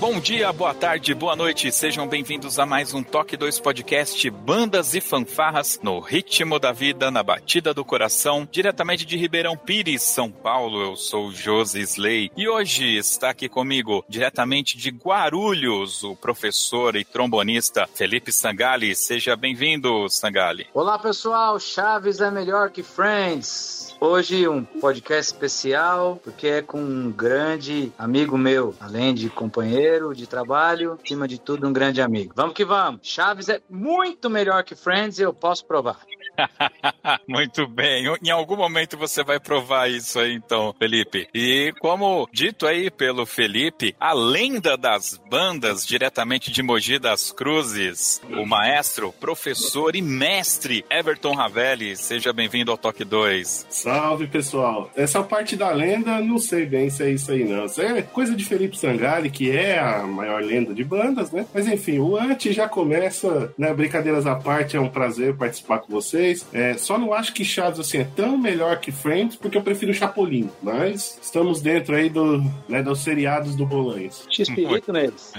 Bom dia, boa tarde, boa noite. Sejam bem-vindos a mais um Toque 2 Podcast Bandas e Fanfarras no ritmo da vida, na batida do coração, diretamente de Ribeirão Pires, São Paulo. Eu sou Josi Slay e hoje está aqui comigo, diretamente de Guarulhos, o professor e trombonista Felipe Sangali. Seja bem-vindo, Sangali. Olá, pessoal. Chaves é melhor que Friends. Hoje um podcast especial, porque é com um grande amigo meu, além de companheiro de trabalho, acima de tudo um grande amigo. Vamos que vamos. Chaves é muito melhor que Friends e eu posso provar. Muito bem. Em algum momento você vai provar isso aí, então, Felipe. E como dito aí pelo Felipe, a lenda das bandas diretamente de Mogi das Cruzes, o maestro, professor e mestre Everton Ravelli. Seja bem-vindo ao Toque 2. Salve, pessoal. Essa parte da lenda, não sei bem se é isso aí, não. Isso é coisa de Felipe Sangali, que é a maior lenda de bandas, né? Mas enfim, o antes já começa, né? Brincadeiras à parte, é um prazer participar com vocês. É, só não acho que Chaves assim, é tão melhor que Friends, porque eu prefiro Chapolin. Mas estamos dentro aí do, né, dos seriados do Bolanhos. X-Pirito neles.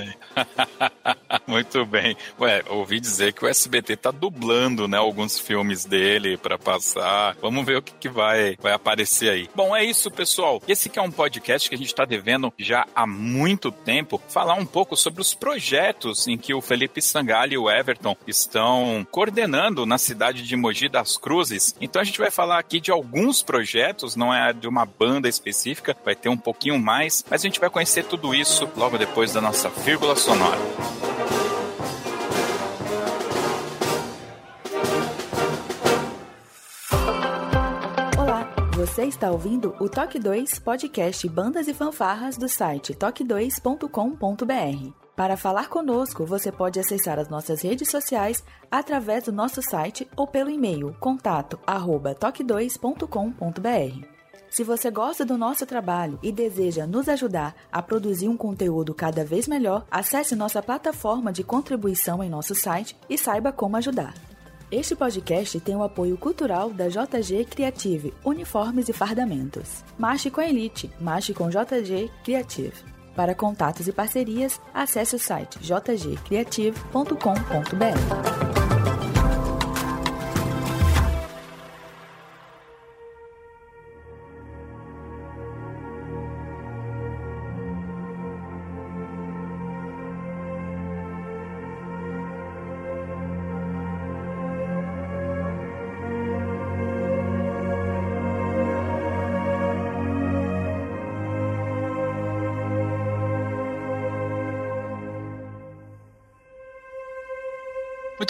Muito bem. Ué, ouvi dizer que o SBT tá dublando, né, alguns filmes dele para passar. Vamos ver o que, que vai, vai aparecer aí. Bom, é isso, pessoal. Esse que é um podcast que a gente tá devendo já há muito tempo falar um pouco sobre os projetos em que o Felipe Sangali e o Everton estão coordenando na cidade de Mogi das Cruzes. Então a gente vai falar aqui de alguns projetos, não é de uma banda específica, vai ter um pouquinho mais, mas a gente vai conhecer tudo isso logo depois da nossa vírgula sonora. Você está ouvindo o Toque 2 podcast Bandas e Fanfarras do site toque2.com.br. Para falar conosco, você pode acessar as nossas redes sociais através do nosso site ou pelo e-mail contato@toque2.com.br. Se você gosta do nosso trabalho e deseja nos ajudar a produzir um conteúdo cada vez melhor, acesse nossa plataforma de contribuição em nosso site e saiba como ajudar. Este podcast tem o apoio cultural da JG Creative, Uniformes e Fardamentos. Marche com a Elite, marche com JG Creative. Para contatos e parcerias, acesse o site jgcreative.com.br.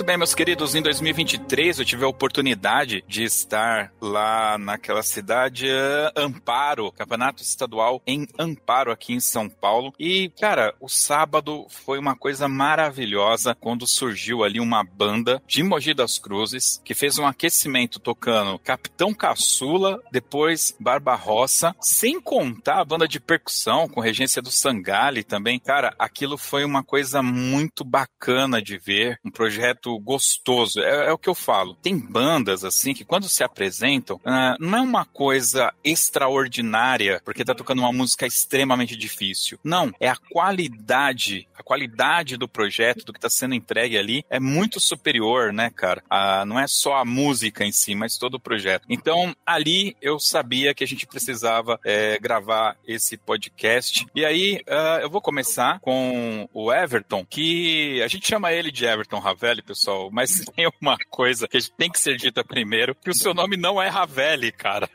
Muito bem, meus queridos, em 2023 eu tive a oportunidade de estar lá naquela cidade uh, Amparo, campeonato estadual em Amparo, aqui em São Paulo. E, cara, o sábado foi uma coisa maravilhosa quando surgiu ali uma banda de Mogi das Cruzes que fez um aquecimento tocando Capitão Caçula, depois Barbarossa, sem contar a banda de percussão com regência do Sangali também. Cara, aquilo foi uma coisa muito bacana de ver, um projeto gostoso. É, é, o que eu falo. Tem bandas assim que quando se apresentam, uh, não é uma coisa extraordinária porque tá tocando uma música extremamente difícil. Não, é a qualidade, a qualidade do projeto, do que tá sendo entregue ali é muito superior, né, cara? Uh, não é só a música em si, mas todo o projeto. Então, ali eu sabia que a gente precisava é, gravar esse podcast. E aí, uh, eu vou começar com o Everton, que a gente chama ele de Everton Ravelli, pessoal, mas tem uma coisa que tem que ser dita primeiro, que o seu nome não é Ravelli, cara.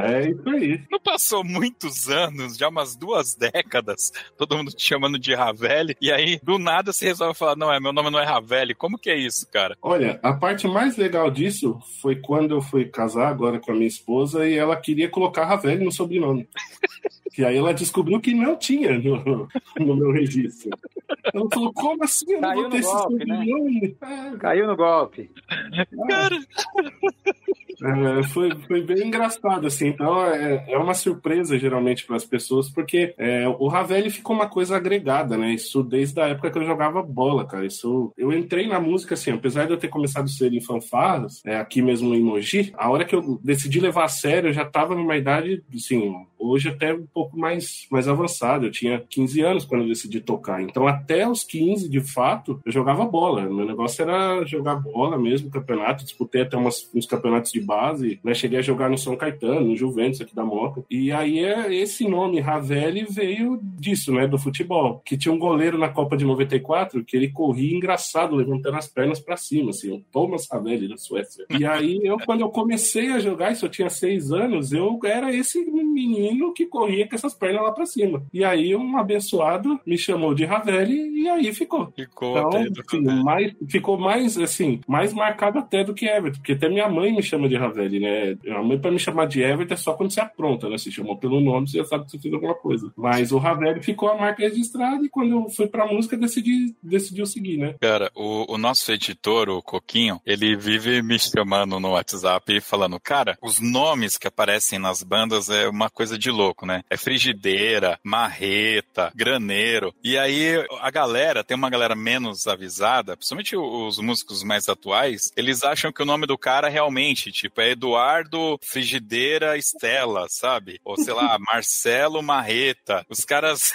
É isso aí. Não passou muitos anos, já umas duas décadas, todo mundo te chamando de Ravelli, e aí, do nada, você resolve falar, não, é, meu nome não é Ravelli. Como que é isso, cara? Olha, a parte mais legal disso foi quando eu fui casar agora com a minha esposa e ela queria colocar Ravelli no sobrenome. E aí ela descobriu que não tinha no, no meu registro. Ela falou, como assim? Eu não Caiu vou ter no esse golpe, né? É, Caiu no golpe. É, foi, foi bem engraçado, assim. Então, é, é uma surpresa, geralmente, para as pessoas, porque é, o Ravel ficou uma coisa agregada, né? Isso desde a época que eu jogava bola, cara. Isso, eu entrei na música, assim, apesar de eu ter começado cedo em fanfarras, é, aqui mesmo em Mogi, a hora que eu decidi levar a sério, eu já estava numa idade, assim, hoje até um pouco mais, mais avançada. Eu tinha 15 anos quando eu decidi tocar. Então, até os 15, de fato, eu jogava bola. Meu negócio era jogar bola mesmo, campeonato. Disputei até umas, uns campeonatos de base. Né? Cheguei a jogar no São Caetano, no Juventus aqui da Moca. E aí, é, esse nome, Ravelli, veio disso, né? Do futebol. Que tinha um goleiro na Copa de 94 que ele corria engraçado, levantando as pernas para cima, assim. O Thomas Ravelli, da Suécia. E aí, eu, quando eu comecei a jogar, isso eu tinha seis anos, eu era esse menino que corria com essas pernas lá para cima. E aí, um abençoado me chamou de Ravelli e aí ficou. ficou Então, até do assim, mais, ficou mais, assim, mais marcado até do que Everton, porque até minha mãe me chama de Ravelli, né? A mãe, pra me chamar de Everton, é só quando você apronta, né? Se chamou pelo nome, você já sabe que você fez alguma coisa. Mas o Ravelli ficou a marca registrada e quando eu fui pra música, decidi, decidiu seguir, né? Cara, o, o nosso editor, o Coquinho, ele vive me chamando no WhatsApp e falando, cara, os nomes que aparecem nas bandas é uma coisa de louco, né? É frigideira, marreta, graneiro. E aí a galera, tem uma galera menos avisada, principalmente os músicos mais atuais, eles acham que o nome do cara realmente, tipo, é Eduardo Frigideira Estela, sabe? Ou sei lá, Marcelo Marreta. Os caras.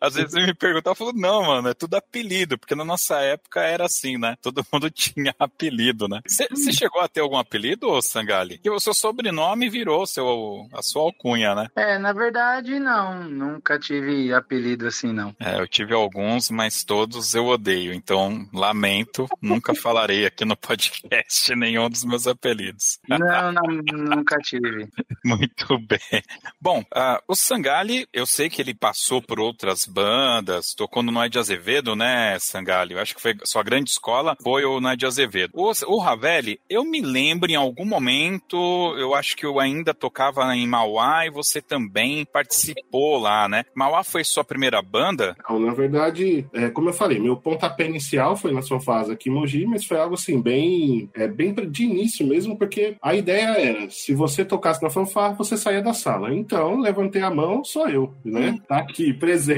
Às vezes me perguntam, eu falo, não, mano, é tudo apelido, porque na nossa época era assim, né? Todo mundo tinha apelido, né? Você chegou a ter algum apelido, ô Sangali? Que o seu sobrenome virou seu, a sua alcunha, né? É, na verdade, não. Nunca tive apelido assim, não. É, eu tive alguns, mas todos eu odeio, então lamento, nunca falarei aqui no podcast nenhum dos meus apelidos. Não, não nunca tive. Muito bem. Bom, uh, o Sangali, eu sei que ele passou por outras bandas, tocou no Noé de Azevedo, né, Sangali? Eu acho que foi sua grande escola, foi o Noé de Azevedo. O, o Ravelli, eu me lembro em algum momento, eu acho que eu ainda tocava em Mauá e você também participou lá, né? Mauá foi sua primeira banda? Não, na verdade, é, como eu falei, meu pontapé inicial foi na sua fase aqui em Mogi, mas foi algo assim, bem, é, bem de início mesmo, porque a ideia era, se você tocasse na fanfarra, você saía da sala. Então, levantei a mão, sou eu, né? Tá aqui, presente.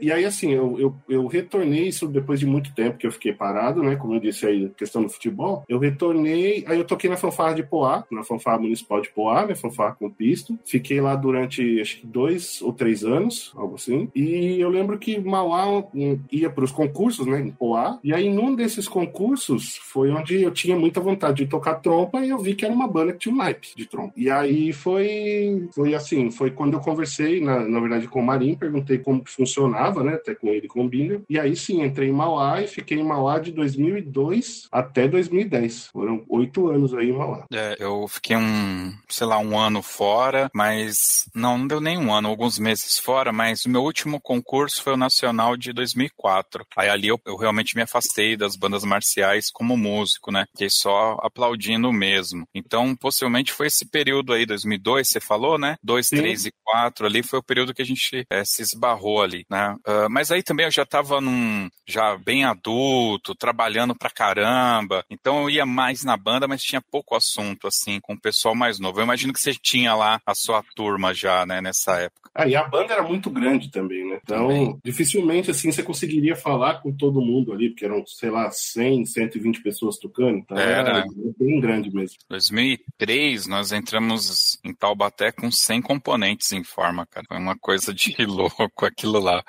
E aí, assim, eu, eu, eu retornei isso depois de muito tempo que eu fiquei parado, né? Como eu disse aí, questão do futebol. Eu retornei, aí eu toquei na fanfarra de Poá, na fanfarra municipal de Poá, né? Fanfarra com pisto. Fiquei lá durante, acho que dois ou três anos, algo assim. E eu lembro que Mauá ia para os concursos, né? Em Poá. E aí, num desses concursos, foi onde eu tinha muita vontade de tocar trompa e eu vi que era uma banda que tinha um naipe de trompa. E aí foi, foi assim, foi quando eu conversei, na, na verdade, com o Marim, perguntei como funcionava, né? Até com ele com o Binder. E aí sim, entrei em Mauá e fiquei em Mauá de 2002 até 2010. Foram oito anos aí em Mauá. É, eu fiquei um, sei lá, um ano fora, mas não, não deu nem um ano, alguns meses fora, mas o meu último concurso foi o Nacional de 2004. Aí ali eu, eu realmente me afastei das bandas marciais como músico, né? Fiquei só aplaudindo mesmo. Então, possivelmente foi esse período aí, 2002, você falou, né? 2, Sim. 3 e 4 ali, foi o período que a gente é, se esbarrou ali, né? Uh, mas aí também eu já tava num, já bem adulto, trabalhando pra caramba, então eu ia mais na banda, mas tinha pouco assunto, assim, com o pessoal mais novo. Eu imagino que você tinha lá a sua turma já, né, nessa época. Ah, e a banda era muito grande também, né? Então, Também. dificilmente, assim, você conseguiria falar com todo mundo ali, porque eram, sei lá, 100, 120 pessoas tocando. Então, Era. era bem grande mesmo. 2003, nós entramos em Taubaté com 100 componentes em forma, cara. Foi uma coisa de louco aquilo lá.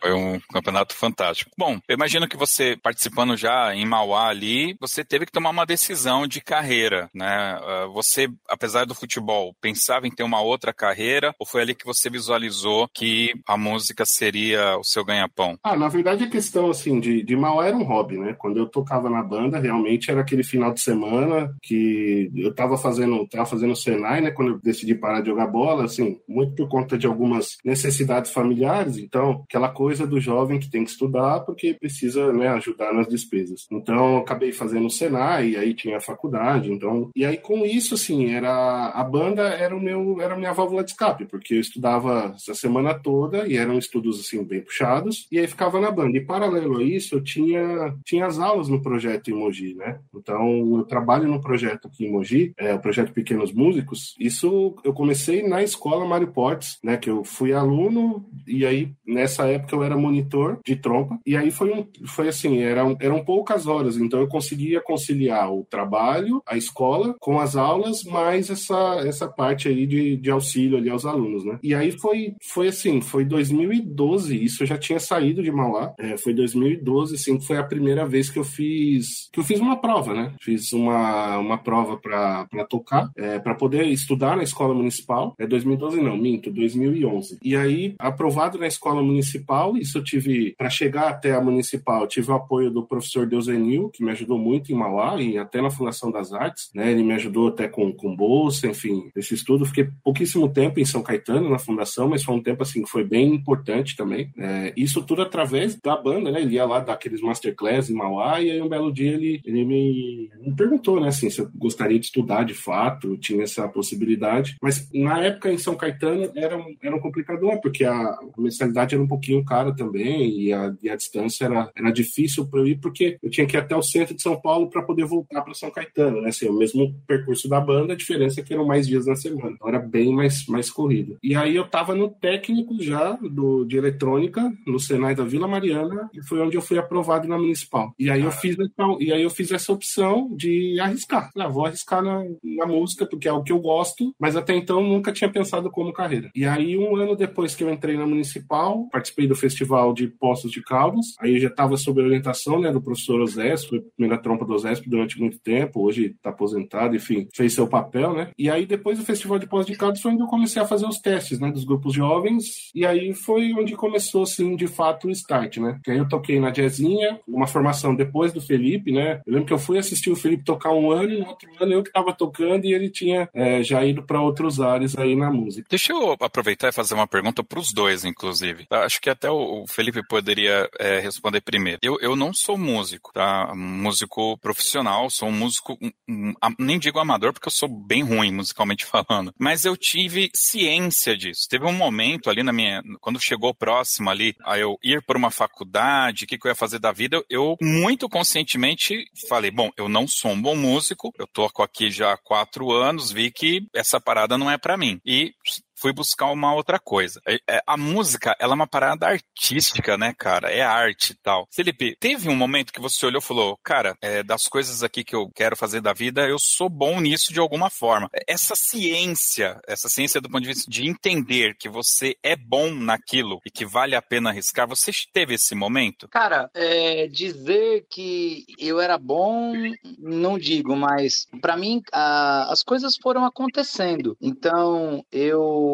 Foi um campeonato fantástico. Bom, eu imagino que você, participando já em Mauá ali, você teve que tomar uma decisão de carreira, né? Ah, Você, apesar do futebol, pensava em ter uma outra carreira ou foi ali que você visualizou que a música seria o seu ganha-pão? Ah, na verdade, a questão, assim, de, de Mauá era um hobby, né? Quando eu tocava na banda, realmente era aquele final de semana que eu tava fazendo, tava fazendo Senai, né? Quando eu decidi parar de jogar bola, assim, muito por conta de algumas necessidades familiares, familiares. Então, aquela coisa do jovem que tem que estudar porque precisa né, ajudar nas despesas. Então, acabei fazendo o Senai, e aí tinha a faculdade. Então, e aí com isso, assim, era a banda era o meu era a minha válvula de escape, porque eu estudava essa semana toda e eram estudos assim bem puxados, e aí ficava na banda. E paralelo a isso, eu tinha tinha as aulas no projeto Emoji, né? Então, eu trabalho no projeto aqui em Mogi, é o projeto Pequenos Músicos. Isso eu comecei na escola Mário Portes, né? Que eu fui aluno e aí nessa época eu era monitor de trompa. E aí foi um, foi assim, eram, eram poucas horas, então eu conseguia conciliar o trabalho, a escola, com as aulas, mais essa, essa parte aí de, de auxílio ali aos alunos, né? E aí foi, foi assim, foi 2012, isso eu já tinha saído de Mauá, é, foi 2012, assim, foi a primeira vez que eu fiz, que eu fiz uma prova, né? Fiz uma, uma prova para tocar, é, para poder estudar na escola municipal. É 2012 não, minto, 2011. E aí, aprovado na escola municipal, isso eu tive, para chegar até a municipal, tive o apoio do professor Deusenil, que me ajudou muito em Mauá e até na Fundação das Artes, né? Ele me ajudou até com, com bolsa, enfim, esse estudo. Fiquei pouquíssimo tempo em São Caetano, na fundação, mas foi um tempo, assim, que foi bem importante também. É, isso tudo através da banda, né? Ele ia lá dar aqueles masterclass em Mauá e aí um belo dia ele, ele me, me perguntou, né, assim, se eu gostaria de estudar de fato, tinha essa possibilidade. Mas na época em São Caetano era um, era um complicador, porque a, a mensalidade era um pouquinho cara também e a, e a distância era, era difícil para eu ir, porque eu tinha que ir até o centro de São Paulo para poder voltar para São Caetano, né? Assim, o mesmo percurso da banda, a diferença é que eram mais dias na semana. Então era bem mais, mais corrido. E aí eu estava no técnico já do, de eletrônica, no Senai da Vila Mariana, e foi onde eu fui aprovado na municipal. E aí eu fiz, e aí eu fiz essa opção de arriscar. Ah, vou arriscar na, na música, porque é o que eu gosto, mas até então nunca tinha pensado como carreira. E aí, um ano depois que eu entrei na municipal, participei do festival de Poços de Caldas, aí eu já estava sob orientação né, do professor Osésio, foi primeira trompa do Osésio durante muito tempo, hoje está aposentado, enfim, fez seu papel, né? E aí, depois do festival de Poços de Caldas, foi onde eu comecei a fazer os testes, né, dos grupos jovens, e aí foi onde começou, assim, de fato, o start, né? Que aí eu toquei na Jazzinha, uma formação depois do Felipe, né? Eu lembro que eu fui assistir o Felipe tocar um ano, e no outro ano eu que estava tocando e ele tinha é, já ido para outros ares aí na música. Deixa eu aproveitar e fazer uma pergunta para os dois, inclusive. Acho que até o Felipe poderia é, responder primeiro. Eu, eu não sou músico, tá? Músico profissional, sou um músico, um, um, nem digo amador, porque eu sou bem ruim musicalmente falando, mas eu tive ciência disso. Teve um momento ali na minha, quando chegou próximo ali, a eu ir para uma faculdade, o que, que eu ia fazer da vida, eu muito conscientemente falei, bom, eu não sou um bom músico, eu toco aqui já há quatro anos, vi que essa parada não é para mim. E fui buscar uma outra coisa. É, é, a música, ela é uma parada artística, né, cara? É arte e tal. Felipe, teve um momento que você olhou e falou, cara, é, das coisas aqui que eu quero fazer da vida, eu sou bom nisso de alguma forma. Essa ciência, essa ciência do ponto de vista de entender que você é bom naquilo e que vale a pena arriscar, você teve esse momento? Cara, é, dizer que eu era bom, não digo, mas para mim a, as coisas foram acontecendo. Então, eu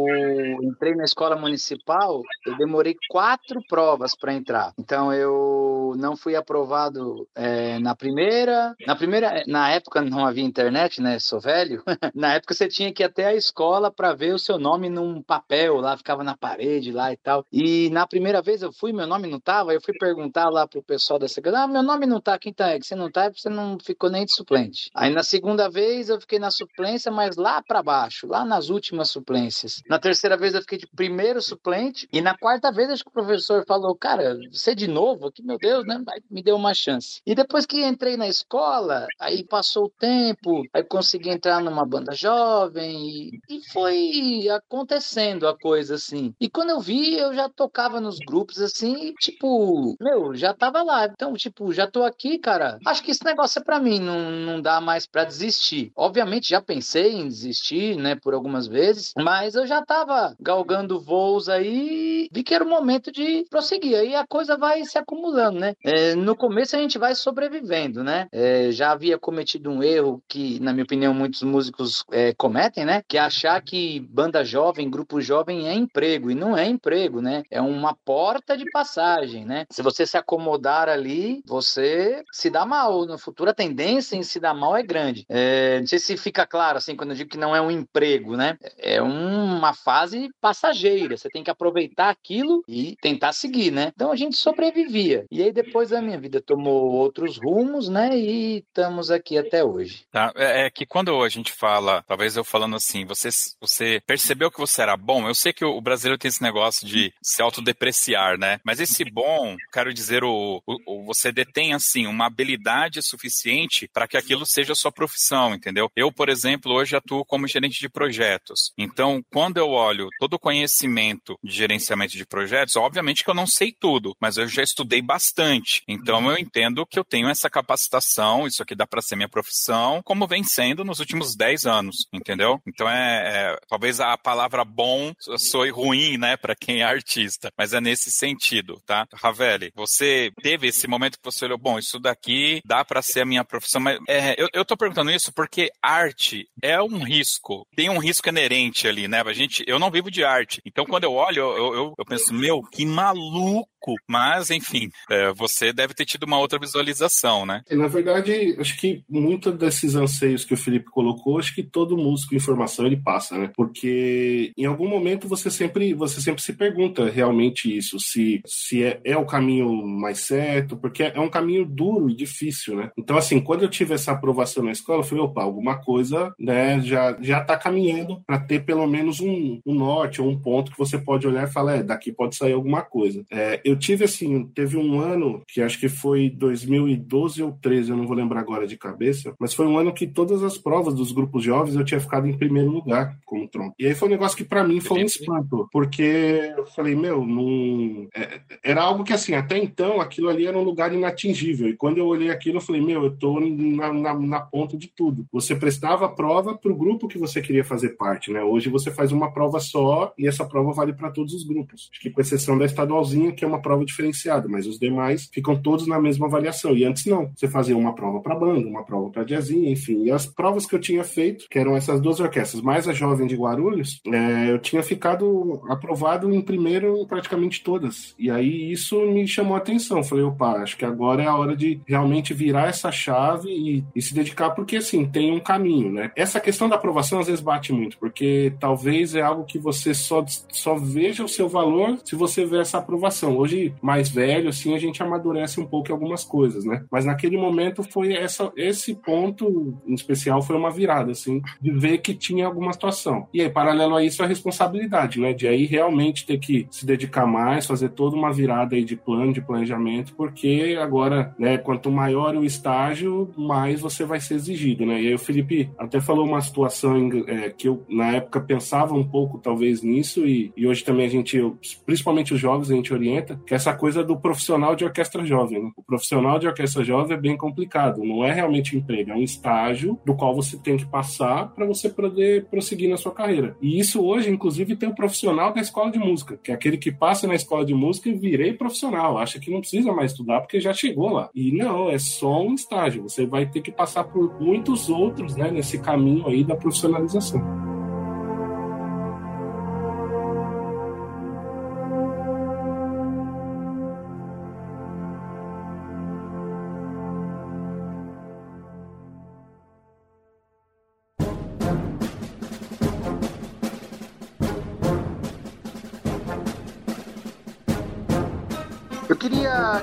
entrei na escola municipal, eu demorei quatro provas para entrar. Então eu não fui aprovado é, na primeira. Na primeira, na época não havia internet, né? Sou velho. na época você tinha que ir até a escola para ver o seu nome num papel lá, ficava na parede lá e tal. E na primeira vez eu fui, meu nome não tava, eu fui perguntar lá pro pessoal da secretaria, ah, meu nome não tá, quem tá? É que você não tá, você não ficou nem de suplente. Aí na segunda vez eu fiquei na suplência, mas lá para baixo, lá nas últimas suplências. Na terceira vez eu fiquei de primeiro suplente. E na quarta vez acho que o professor falou: Cara, você de novo aqui, meu Deus, né? Me deu uma chance. E depois que entrei na escola, aí passou o tempo, aí consegui entrar numa banda jovem e, e foi acontecendo a coisa assim. E quando eu vi, eu já tocava nos grupos assim, e, tipo, meu, já tava lá. Então, tipo, já tô aqui, cara. Acho que esse negócio é para mim, não, não dá mais para desistir. Obviamente já pensei em desistir, né, por algumas vezes, mas eu já tava galgando voos aí, vi que era o momento de prosseguir. Aí a coisa vai se acumulando, né? É, no começo a gente vai sobrevivendo, né? É, já havia cometido um erro que, na minha opinião, muitos músicos é, cometem, né? Que é achar que banda jovem, grupo jovem é emprego. E não é emprego, né? É uma porta de passagem, né? Se você se acomodar ali, você se dá mal. No futuro, a tendência em se dar mal é grande. É, não sei se fica claro, assim, quando eu digo que não é um emprego, né? É um uma fase passageira. Você tem que aproveitar aquilo e tentar seguir, né? Então a gente sobrevivia. E aí depois a minha vida tomou outros rumos, né? E estamos aqui até hoje. Tá? É, é que quando a gente fala, talvez eu falando assim, você, você percebeu que você era bom? Eu sei que o brasileiro tem esse negócio de se autodepreciar, né? Mas esse bom, quero dizer, o, o você detém assim uma habilidade suficiente para que aquilo seja sua profissão, entendeu? Eu, por exemplo, hoje atuo como gerente de projetos. Então, quando eu olho todo o conhecimento de gerenciamento de projetos, obviamente que eu não sei tudo, mas eu já estudei bastante. Então, eu entendo que eu tenho essa capacitação, isso aqui dá para ser minha profissão, como vem sendo nos últimos 10 anos, entendeu? Então, é, é talvez a palavra bom soe ruim, né, para quem é artista, mas é nesse sentido, tá? Ravelli, você teve esse momento que você olhou, bom, isso daqui dá para ser a minha profissão, mas é, eu, eu tô perguntando isso porque arte é um risco, tem um risco inerente ali, né? A gente, eu não vivo de arte, então quando eu olho, eu, eu, eu penso, meu, que maluco mas enfim, é, você deve ter tido uma outra visualização, né? Na verdade, acho que muitos desses anseios que o Felipe colocou, acho que todo músico em formação ele passa, né? Porque em algum momento você sempre, você sempre se pergunta realmente isso, se, se é, é o caminho mais certo, porque é um caminho duro e difícil, né? Então, assim, quando eu tive essa aprovação na escola, eu falei, opa, alguma coisa, né, já, já tá caminhando para ter pelo menos um, um norte ou um ponto que você pode olhar e falar, é, daqui pode sair alguma coisa. É, eu tive, assim, teve um ano, que acho que foi 2012 ou 13, eu não vou lembrar agora de cabeça, mas foi um ano que todas as provas dos grupos jovens eu tinha ficado em primeiro lugar como tronco. E aí foi um negócio que para mim foi um espanto, porque eu falei, meu, não... É, era algo que, assim, até então aquilo ali era um lugar inatingível. E quando eu olhei aquilo, eu falei, meu, eu tô na, na, na ponta de tudo. Você prestava a prova pro grupo que você queria fazer parte, né? Hoje você faz uma prova só e essa prova vale para todos os grupos. Acho que com exceção da estadualzinha, que é uma prova diferenciada, mas os demais ficam todos na mesma avaliação. E antes não, você fazia uma prova para banda, uma prova para jazzinha, enfim. E as provas que eu tinha feito, que eram essas duas orquestras, mais a Jovem de Guarulhos, é, eu tinha ficado aprovado em primeiro praticamente todas. E aí isso me chamou a atenção. Falei, opa, acho que agora é a hora de realmente virar essa chave e, e se dedicar, porque assim, tem um caminho, né? Essa questão da aprovação às vezes bate muito, porque talvez é algo que você só, só veja o seu valor se você ver essa aprovação. Hoje, mais velho, assim, a gente amadurece um pouco em algumas coisas, né? Mas naquele momento foi essa, esse ponto em especial foi uma virada, assim, de ver que tinha alguma situação. E aí, paralelo a isso, a responsabilidade, né? De aí realmente ter que se dedicar mais, fazer toda uma virada aí de plano, de planejamento, porque agora, né, quanto maior o estágio, mais você vai ser exigido, né? E aí o Felipe até falou uma situação é, que eu, na época, pensava um pouco, talvez, nisso, e, e hoje também a gente, principalmente os jovens, a gente orienta, que é essa coisa do profissional de orquestra jovem. Né? O profissional de orquestra jovem é bem complicado, não é realmente emprego, é um estágio do qual você tem que passar para você poder prosseguir na sua carreira. E isso hoje, inclusive, tem o profissional da escola de música, que é aquele que passa na escola de música e virei profissional, acha que não precisa mais estudar porque já chegou lá. E não, é só um estágio, você vai ter que passar por muitos outros né, nesse caminho aí da profissionalização.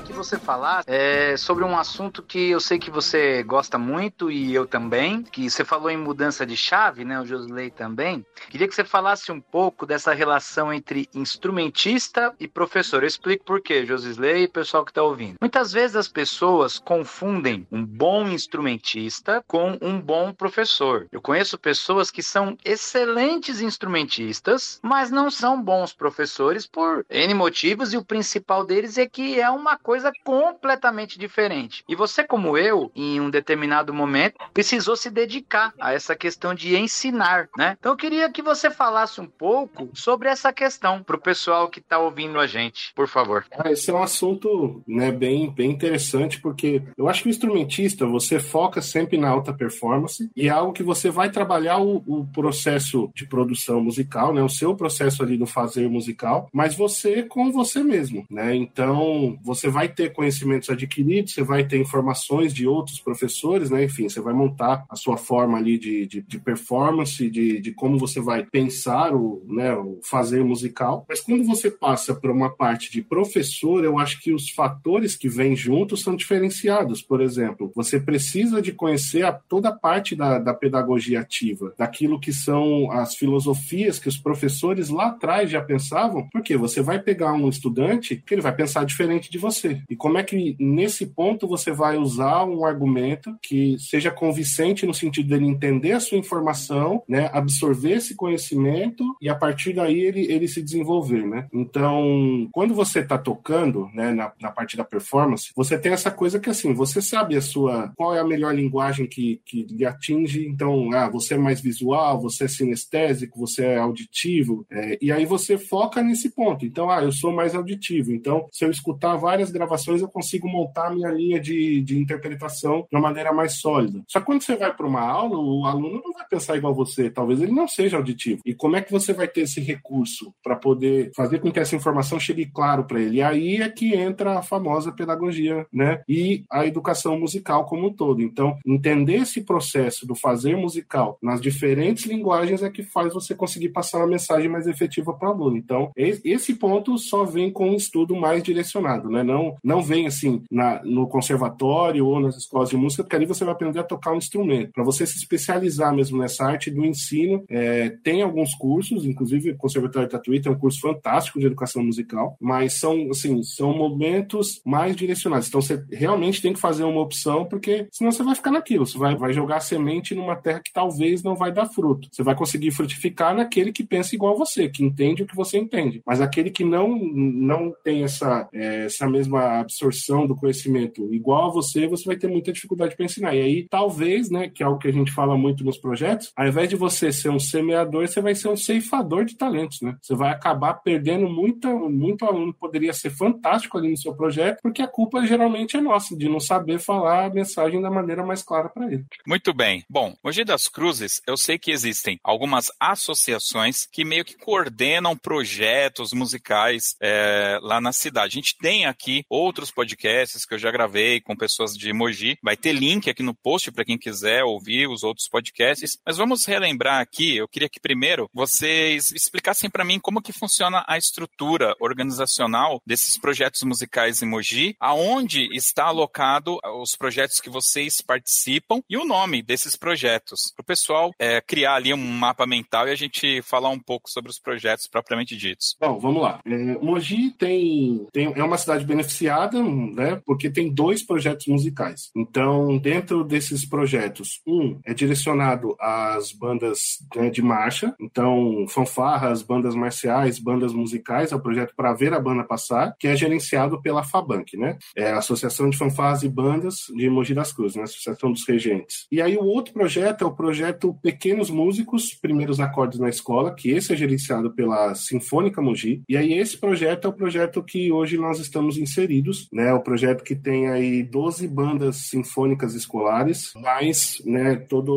Que você falasse é, sobre um assunto que eu sei que você gosta muito e eu também, que você falou em mudança de chave, né? O Josley também. Queria que você falasse um pouco dessa relação entre instrumentista e professor. Eu explico por quê, Josley e pessoal que está ouvindo. Muitas vezes as pessoas confundem um bom instrumentista com um bom professor. Eu conheço pessoas que são excelentes instrumentistas, mas não são bons professores por N motivos e o principal deles é que é uma coisa completamente diferente. E você, como eu, em um determinado momento, precisou se dedicar a essa questão de ensinar, né? Então eu queria que você falasse um pouco sobre essa questão para o pessoal que está ouvindo a gente, por favor. Ah, esse é um assunto né, bem, bem interessante, porque eu acho que o instrumentista, você foca sempre na alta performance e é algo que você vai trabalhar o, o processo de produção musical, né? O seu processo ali do fazer musical, mas você com você mesmo, né? Então, Então, você vai ter conhecimentos adquiridos, você vai ter informações de outros professores, né? Enfim, você vai montar a sua forma ali de, de, de performance, de, de como você vai pensar o, né, o fazer musical. Mas quando você passa para uma parte de professor, eu acho que os fatores que vêm juntos são diferenciados. Por exemplo, você precisa de conhecer a, toda a parte da, da pedagogia ativa, daquilo que são as filosofias que os professores lá atrás já pensavam, porque você vai pegar um estudante que ele vai pensar diferente de você. E como é que nesse ponto você vai usar um argumento que seja convincente no sentido dele entender a sua informação, né, absorver esse conhecimento e a partir daí ele, ele se desenvolver, né? Então, quando você está tocando, né, na, na parte da performance, você tem essa coisa que assim, você sabe a sua qual é a melhor linguagem que, que lhe atinge. Então, ah, você é mais visual, você é sinestésico, você é auditivo, é, e aí você foca nesse ponto. Então, ah, eu sou mais auditivo. Então, se eu escutar várias gravações, eu consigo montar a minha linha de, de interpretação de uma maneira mais sólida. Só que quando você vai para uma aula, o aluno não vai pensar igual você. Talvez ele não seja auditivo. E como é que você vai ter esse recurso para poder fazer com que essa informação chegue claro para ele? E aí é que entra a famosa pedagogia, né? E a educação musical como um todo. Então, entender esse processo do fazer musical nas diferentes linguagens é que faz você conseguir passar uma mensagem mais efetiva para o aluno. Então, esse ponto só vem com um estudo mais direcionado, né? Não, não vem assim na, no conservatório ou nas escolas de música, porque ali você vai aprender a tocar um instrumento. Para você se especializar mesmo nessa arte do ensino, é, tem alguns cursos, inclusive o Conservatório de Tatuí tem um curso fantástico de educação musical, mas são assim, são momentos mais direcionados. Então você realmente tem que fazer uma opção, porque senão você vai ficar naquilo, você vai, vai jogar semente numa terra que talvez não vai dar fruto. Você vai conseguir frutificar naquele que pensa igual a você, que entende o que você entende. Mas aquele que não, não tem essa, é, essa mesma absorção do conhecimento igual a você, você vai ter muita dificuldade para ensinar. E aí, talvez, né, que é algo que a gente fala muito nos projetos, ao invés de você ser um semeador, você vai ser um ceifador de talentos, né? Você vai acabar perdendo muito, muito aluno poderia ser fantástico ali no seu projeto, porque a culpa geralmente é nossa, de não saber falar a mensagem da maneira mais clara para ele. Muito bem. Bom, Mogi das Cruzes, eu sei que existem algumas associações que meio que coordenam projetos musicais é, lá na cidade. A gente tem aqui outros podcasts que eu já gravei com pessoas de Mogi. Vai ter link aqui no post para quem quiser ouvir os outros podcasts. Mas vamos relembrar aqui. Eu queria que primeiro vocês explicassem para mim como que funciona a estrutura organizacional desses projetos musicais em Mogi, aonde está alocado os projetos que vocês participam e o nome desses projetos, para o pessoal é, criar ali um mapa mental e a gente falar um pouco sobre os projetos propriamente ditos. Bom, vamos lá. É, Mogi tem, tem, é uma cidade beneficiada, né, porque tem dois projetos musicais. Então, dentro desses projetos, um é direcionado às bandas né, de marcha, então fanfarras, bandas marciais, bandas musicais, é o projeto para ver a banda passar, que é gerenciado pela FABANC, né? É a Associação de Fanfarras e Bandas de Mogi das Cruzes, né? Associação dos Regentes. E aí o outro projeto é o projeto Pequenos Músicos, Primeiros Acordes na Escola, que esse é gerenciado pela Sinfônica Mogi. E aí esse projeto é o projeto que hoje nós estamos inseridos, né? O projeto que tem aí 12 bandas sinfônicas escolares, mais, né, toda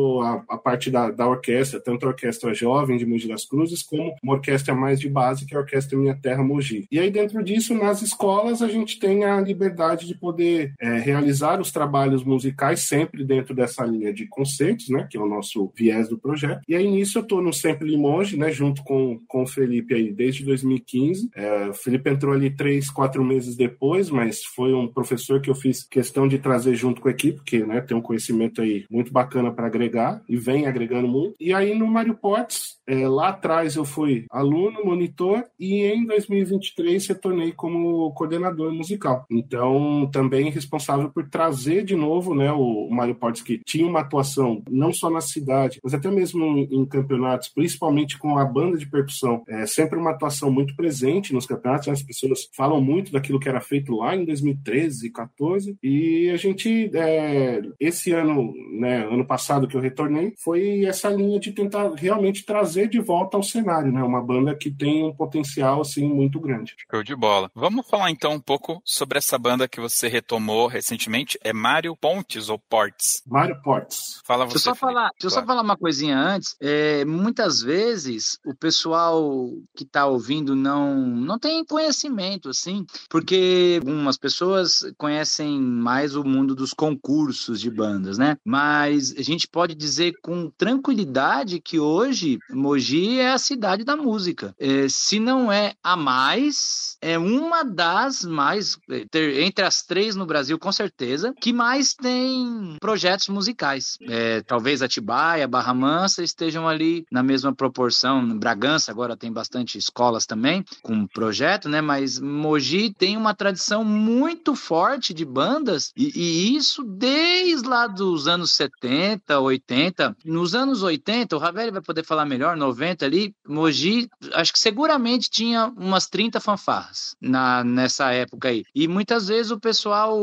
a, parte da, da orquestra, tanto a orquestra jovem de Mogi das Cruzes, como uma orquestra mais de base, que é a Orquestra Minha Terra Mogi. E aí dentro disso, nas escolas, a gente tem a liberdade de poder é, realizar os trabalhos musicais sempre dentro dessa linha de conceitos, né, que é o nosso viés do projeto. E aí nisso eu estou no Sempre Limonge, né, junto com, com o Felipe aí desde 2015. É, o Felipe entrou ali três, quatro meses depois, mas foi um professor que eu fiz questão de trazer junto com a equipe, porque né, tem um conhecimento aí muito bacana para agregar e vem agregando muito. E aí no Mário Portes, é, lá atrás eu fui aluno, monitor e em 2023 retornei como coordenador musical. Então, também responsável por trazer de novo né, o Mário Portes, que tinha uma atuação não só na cidade, mas até mesmo em campeonatos, principalmente com a banda de percussão. É sempre uma atuação muito presente nos campeonatos. Né? As pessoas falam muito daquilo que era feito lá em 2013, 14 e a gente, é, esse ano, né, ano passado que eu retornei, foi essa linha de tentar realmente trazer trazer de volta ao cenário, né? Uma banda que tem um potencial assim muito grande. Show de bola. Vamos falar então um pouco sobre essa banda que você retomou recentemente. É Mário Pontes ou Portes? Mário Portes. Fala você. Deixa eu só falar, deixa eu só falar uma coisinha antes. É, muitas vezes o pessoal que está ouvindo não não tem conhecimento assim, porque algumas pessoas conhecem mais o mundo dos concursos de bandas, né? Mas a gente pode dizer com tranquilidade que hoje Mogi é a cidade da música. É, se não é a mais, é uma das mais, é, entre as três no Brasil, com certeza, que mais tem projetos musicais. É, talvez Atibaia, Barra Mansa estejam ali na mesma proporção. Bragança agora tem bastante escolas também com projeto, né? Mas Mogi tem uma tradição muito forte de bandas e, e isso desde lá dos anos 70, 80. Nos anos 80, o Ravel vai poder falar melhor, 90 ali, Mogi, acho que seguramente tinha umas 30 fanfarras na, nessa época aí. E muitas vezes o pessoal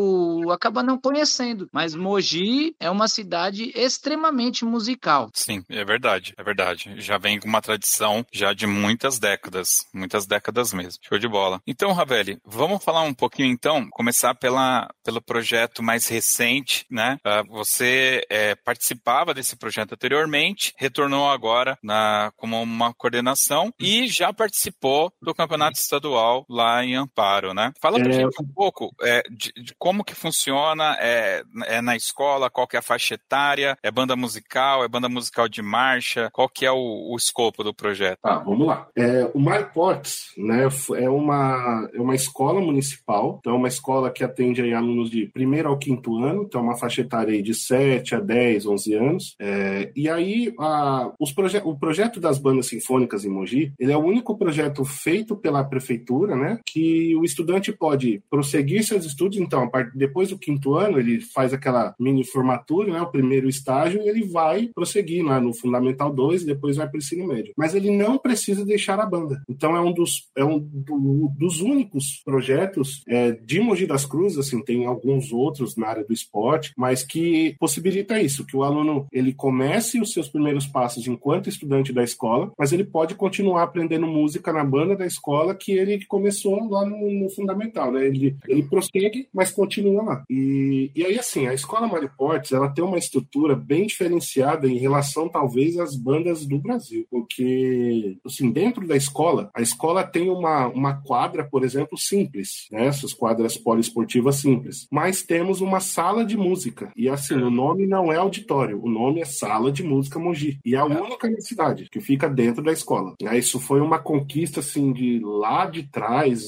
acaba não conhecendo, mas Mogi é uma cidade extremamente musical. Sim, é verdade, é verdade. Já vem com uma tradição já de muitas décadas, muitas décadas mesmo. Show de bola. Então, Ravelli, vamos falar um pouquinho então, começar pela, pelo projeto mais recente, né? Uh, você é, participava desse projeto anteriormente, retornou agora na, como uma coordenação e já participou do campeonato estadual lá em Amparo, né? Fala pra é... gente um pouco é, de, de, como que funciona, é, é na escola, qual que é a faixa etária, é banda musical, é banda musical de marcha, qual que é o, o escopo do projeto? Tá, vamos lá. É, o MyPorts, né, é uma, é uma escola municipal, então é uma escola que atende aí alunos de primeiro ao quinto ano, então é uma faixa etária aí de 7 a 10, 11 anos. É, e aí a, os proje o projeto das bandas sinfônicas em Mogi, ele é o único projeto feito pela prefeitura, né, que o estudante pode prosseguir seus estudos, então depois do quinto ano ele faz aquela mini formatura, né, o primeiro estágio, e ele vai prosseguir lá no Fundamental 2 e depois vai para o ensino médio. Mas ele não precisa deixar a banda. Então é um dos, é um do, dos únicos projetos é, de Mogi das Cruzes, assim, tem alguns outros na área do esporte, mas que possibilita isso, que o aluno ele comece os seus primeiros passos enquanto estudante da escola, mas ele pode continuar aprendendo música na banda da escola que ele começou lá no, no fundamental, né? Ele, ele prossegue, mas continua lá. E, e aí, assim, a escola Mário Portes, ela tem uma estrutura bem diferenciada em relação, talvez, às bandas do Brasil, porque, assim, dentro da escola, a escola tem uma, uma quadra, por exemplo, simples, né? essas quadras poliesportivas simples. Mas temos uma sala de música. E assim, o nome não é auditório, o nome é Sala de Música Mogi. E é a única na cidade que fica dentro da escola. Isso foi uma conquista assim de lá de trás.